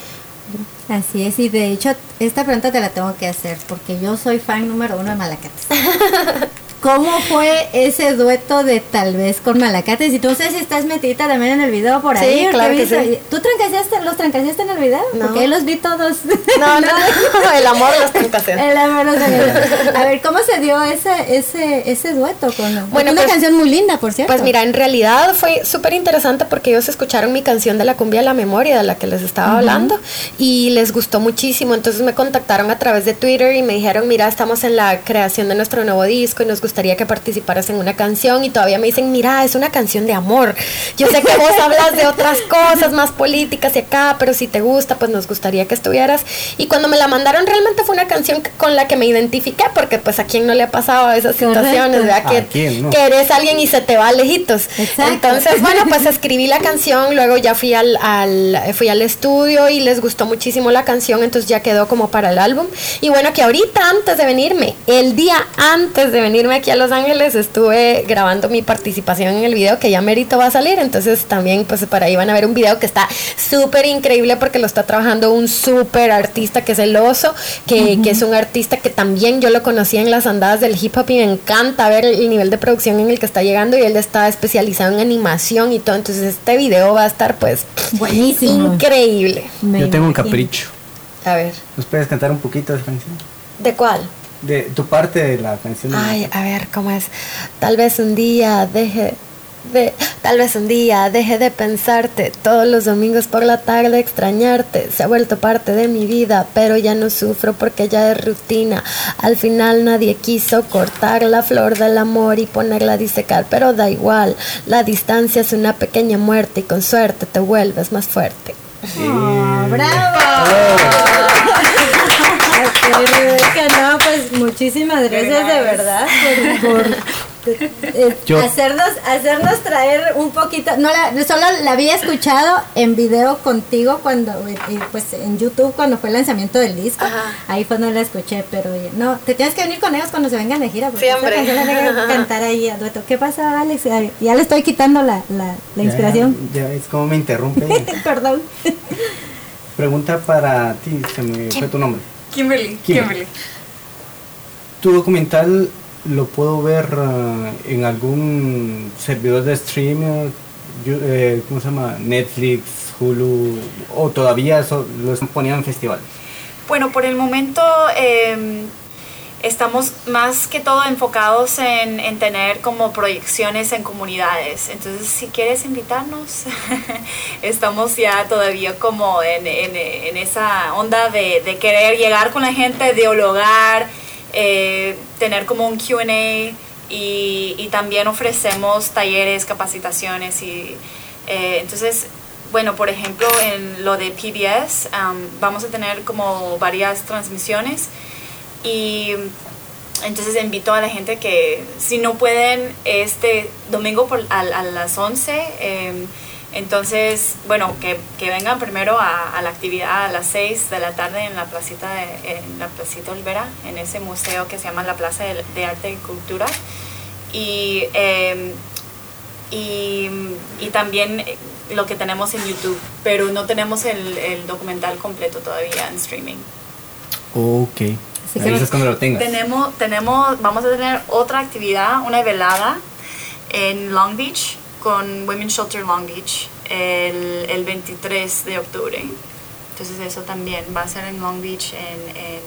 Así es, y de hecho, esta pregunta te la tengo que hacer, porque yo soy fan número uno de Malacates. <laughs> ¿Cómo fue ese dueto de tal vez con Malacates? Y tú no sé si estás metida también en el video por Sí, ahí. ¿o claro que sí. ¿Tú trancaseaste, los trancaseaste en el video? No. Porque ahí los vi todos. No, no, <laughs> el amor los hacer. El amor los. A ver, ¿cómo se dio ese, ese, ese dueto con Bueno, una pues- canción muy linda, por cierto. Pues mira, en realidad fue súper interesante porque ellos escucharon mi canción de la cumbia de la memoria de la que les estaba hablando y les gustó muchísimo. Entonces me contactaron a través de Twitter y me dijeron, mira, estamos en la creación de nuestro nuevo disco y nos gustaría que participaras en una canción y todavía me dicen, mira, es una canción de amor. Yo sé que vos hablas de otras cosas más políticas y acá, pero si te gusta, pues nos gustaría que estuvieras. Y cuando me la mandaron realmente fue una canción con la que me identifiqué porque pues a quién no le ha pasado esas Correcto. situaciones, ¿verdad? ¿A Que, quién no? que eres alguien y se te va lejitos. Exacto. Entonces, bueno, pues escribí la canción, luego ya fui al, al- fui al estudio y les gustó muchísimo la canción, entonces ya quedó como para el álbum. Y bueno, que ahorita antes de venirme, el día antes de venirme aquí a Los Ángeles, estuve grabando mi participación en el video que ya mérito va a salir, entonces también pues para ahí van a ver un video que está súper increíble porque lo está trabajando un súper artista que es el Oso, que, que es un artista que también yo lo conocí en las andadas del hip hop y me encanta ver el nivel de producción en el que está llegando y él está especializado en animación y todo, entonces este video va a estar pues Buenísimo. increíble. Me Yo tengo un capricho. A ver, ¿Nos puedes cantar un poquito de canción? ¿de cuál? De tu parte de la canción. de- Ay, a ver, ¿cómo es? Tal vez un día deje de, tal vez un día deje de pensarte, todos los domingos por la tarde extrañarte, se ha vuelto parte de mi vida, pero ya no sufro porque ya es rutina. Al final nadie quiso cortar la flor del amor y ponerla a disecar, pero da igual, la distancia es una pequeña muerte y con suerte te vuelves más fuerte. Oh, ¡Bravo! Rebeca, no, pues muchísimas gracias de verdad por, por, eh, Yo- hacernos, hacernos traer un poquito. No la, solo la había escuchado en video contigo cuando, eh, eh, pues en YouTube cuando fue el lanzamiento del disco. Ajá. Ahí fue donde la escuché, pero no, te tienes que venir con ellos cuando se vengan de gira. porque esta canción la que cantar ahí a dueto. ¿Qué pasa, Alex? Ay, Ya le estoy quitando la, la, la Ya, inspiración. Ya, es como me interrumpe. <laughs> Perdón. Pregunta para ti, se me fue tu nombre. Kimberly, Kimberly. ¿Tu documental lo puedo ver ah, en algún servidor de streaming? Yo- eh, ¿Cómo se llama? Netflix, Hulu, o todavía so- lo están poniendo en festival. Bueno, por el momento eh, estamos más que todo enfocados en, en tener como proyecciones en comunidades. Entonces, si quieres invitarnos, <laughs> estamos ya todavía como en, en- esa onda de, querer llegar con la gente, dialogar, eh, tener como un QA y, también ofrecemos talleres, capacitaciones y eh, entonces bueno, por ejemplo, en lo de PBS am, vamos a tener como varias transmisiones y entonces invito a la gente que si no pueden este domingo por, a, a las 11, em, entonces, bueno, que, que vengan primero a, a la actividad a las 6 de la tarde en la placita de, en la placita Olvera, en ese museo que se llama la Plaza de, de Arte y Cultura. Y em, y, y también eh, lo que tenemos en YouTube, pero no tenemos el, el documental completo todavía en streaming. Ok. Así Me que avisas cuando lo tengas. Tenemos, tenemos, vamos a tener otra actividad, una velada en Long Beach con Women's Shelter Long Beach el, el 23 de octubre. Entonces eso también va a ser en Long Beach en, en,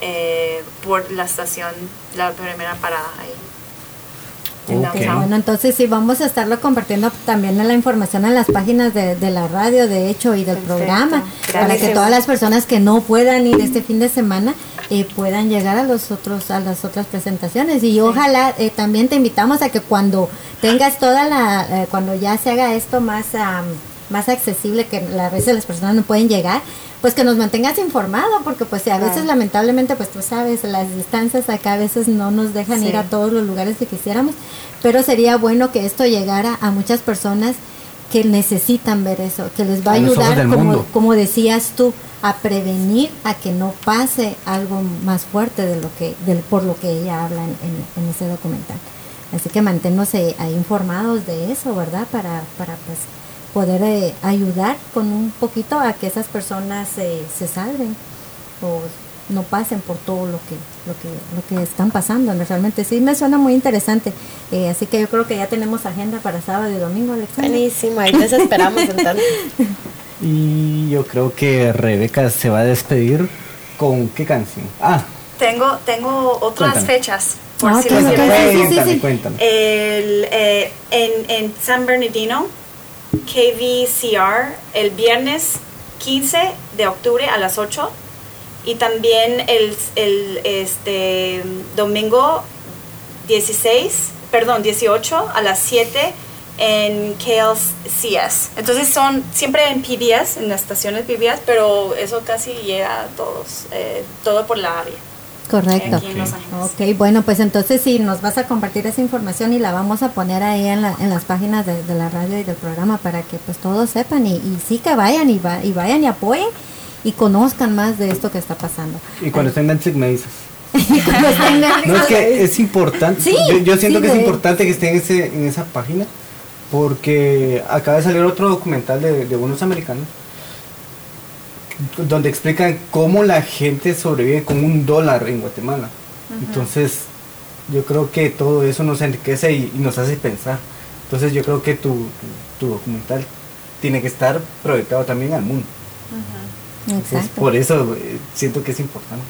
eh, por la estación, la primera parada ahí. Downtown. Bueno, entonces sí, vamos a estarlo compartiendo también en la información en las páginas de, de la radio, de hecho, y del Perfecto. programa, para que todas las personas que no puedan ir este fin de semana eh, puedan llegar a los otros a las otras presentaciones. Y ojalá eh, también te invitamos a que cuando tengas toda la, eh, cuando ya se haga esto más, am, más accesible, que a veces las personas no pueden llegar, pues que nos mantengas informado, porque pues a veces lamentablemente, pues tú sabes, las distancias acá a veces no nos dejan Sí. ir a todos los lugares que quisiéramos, pero sería bueno que esto llegara a muchas personas que necesitan ver eso, que les va a ayudar, como, como decías tú, a prevenir a que no pase algo más fuerte de lo que, del, por lo que ella habla en, en- en ese documental. Así que manténnos ahí informados de eso, ¿verdad? Para, para pues poder eh, ayudar con un poquito a que esas personas eh, se salven o no pasen por todo lo que, lo que, lo que están pasando. Realmente sí me suena muy interesante. Eh, así que yo creo que ya tenemos agenda para sábado y domingo, Alexandra. Buenísimo, ahí les esperamos entonces. <laughs> Y yo creo que Rebeca se va a despedir con qué canción. Ah, Tengo, tengo otras Cuéntame. fechas, por Ah, si quieren. sí, sí, sí. cuéntame. El, eh, en, en San Bernardino, KVCR, el viernes 15 de octubre a las 8 y también el, este, domingo 16, perdón, 18 a las 7 en KLCS. Entonces son siempre en PBS, en las estaciones PBS, pero eso casi llega a todos, eh, todo por la área. Correcto. Aquí en Los Ángeles. Ok, bueno, pues entonces sí, nos vas a compartir esa información y la vamos a poner ahí en, la- en las páginas de, de la radio y del programa para que pues todos sepan y, y sí que vayan y, va- y vayan y apoyen y conozcan más de esto que está pasando. Y cuando esté en me dices. <laughs> Estén No es que es importante. Sí, yo, yo siento sí, que es importante que esté en, ese, en esa página porque acaba de salir otro documental de, de unos americanos donde explican cómo la gente sobrevive con un dólar en Guatemala. Entonces, yo creo que todo eso nos enriquece y, y nos hace pensar. Entonces, yo creo que tu, tu, tu documental tiene que estar proyectado también al mundo. Entonces, Exacto. por eso eh, siento que es importante.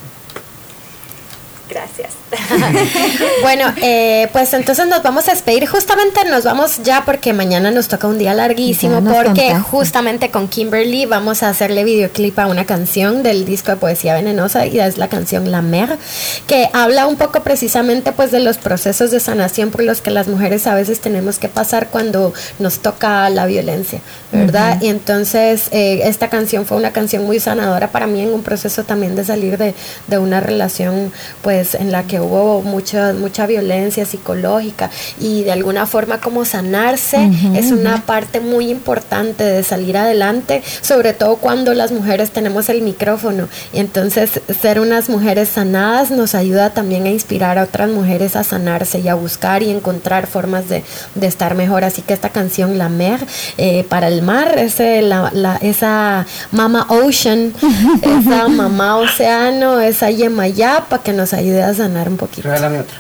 Gracias. <laughs> Bueno, eh, pues entonces nos vamos a despedir. Justamente nos vamos ya porque mañana nos toca un día larguísimo porque contaste. justamente con Kimberly vamos a hacerle videoclip a una canción del disco de Poesía Venenosa y es la canción La Mer, que habla un poco precisamente pues de los procesos de sanación por los que las mujeres a veces tenemos que pasar cuando nos toca la violencia, ¿verdad? Y entonces eh, esta canción fue una canción muy sanadora para mí en un proceso también de salir de, de una relación pues en la que hubo mucha mucha violencia psicológica y de alguna forma como sanarse es una parte muy importante de salir adelante, sobre todo cuando las mujeres tenemos el micrófono y entonces ser unas mujeres sanadas nos ayuda también a inspirar a otras mujeres a sanarse y a buscar y encontrar formas de, de estar mejor. Así que esta canción La Mer eh, para el mar, ese, la, la- esa Mama Ocean, <laughs> esa Mamá Océano, esa Yemayapa que nos ayude a sanar un poquito. Regálame otra.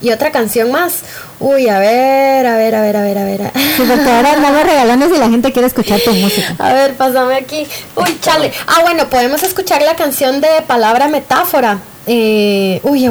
Y otra canción más. Uy, a ver, a ver, a ver, a ver, a ver. Sí, porque ahora <laughs> andamos regalando si la gente quiere escuchar tu música. A ver, pásame aquí. Uy, chale. Ah, bueno, podemos escuchar la canción de Palabra Metáfora. Eh, uy,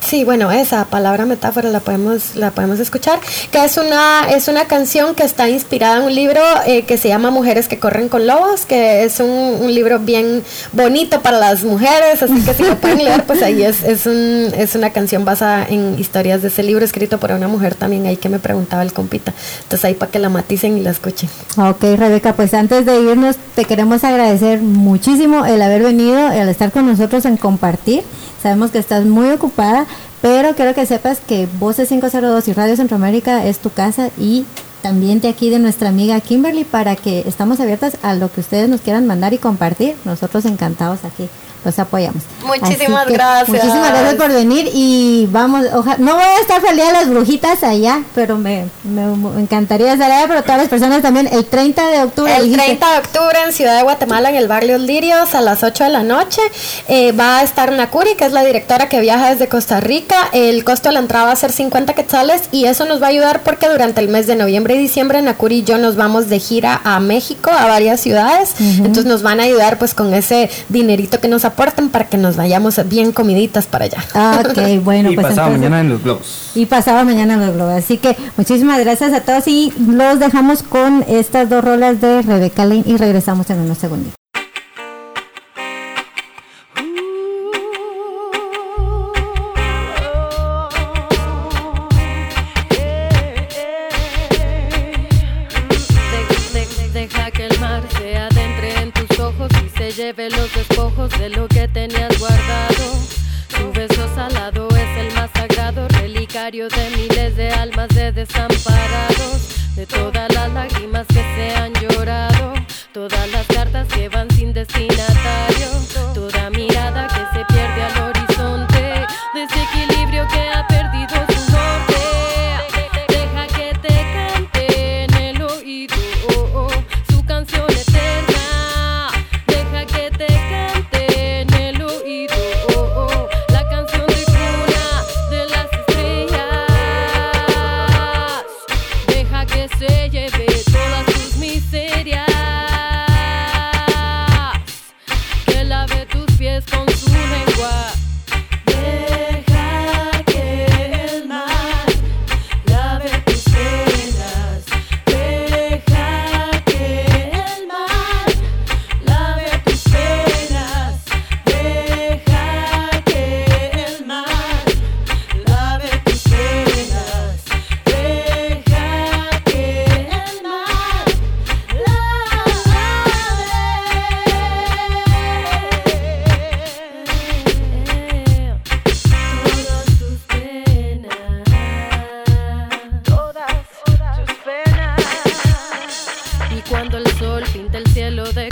sí, bueno, esa palabra metáfora la podemos, la podemos escuchar. Que es una, es una canción que está inspirada en un libro eh, que se llama Mujeres que corren con lobos, que es un, un libro bien bonito para las mujeres, así que si lo pueden leer, pues ahí es, es, un, es una canción basada en historias de ese libro, escrito por una mujer también ahí que me preguntaba el compita. Entonces ahí para que la maticen y la escuchen. Ok, Rebeca, pues antes de irnos te queremos agradecer muchísimo el haber venido, el estar con nosotros en compartir. Sabemos que estás muy ocupada, pero quiero que sepas que Voces 502 y Radio Centroamérica es tu casa y también de aquí de nuestra amiga Kimberly para que estamos abiertas a lo que ustedes nos quieran mandar y compartir. Nosotros encantados aquí los apoyamos. Muchísimas que gracias. Muchísimas gracias por venir y vamos, oja- no voy a estar feliz de las brujitas allá, pero me, me- me encantaría estar allá, pero todas las personas también el 30 de octubre. El dijiste. 30 de octubre en Ciudad de Guatemala, en el barrio Lirios, a las 8 de la noche, eh, va a estar Nakuri, que es la directora que viaja desde Costa Rica. El costo de la entrada va a ser 50 quetzales y eso nos va a ayudar porque durante el mes de noviembre y diciembre Nakuri y yo nos vamos de gira a México, a varias ciudades. Entonces nos van a ayudar pues con ese dinerito que nos aporten para que nos vayamos bien comiditas para allá. Ah, ok, <laughs> bueno, y pues pasado entonces- mañana en los globos. Y pasado mañana en los globos. Así que muchísimas gracias a todos y los dejamos con estas dos rolas de Rebeca Lane y regresamos en unos segundos. De- de miles de almas de desamparados, de todas las lágrimas que se han llorado, todas las cartas que van sin destinatario, de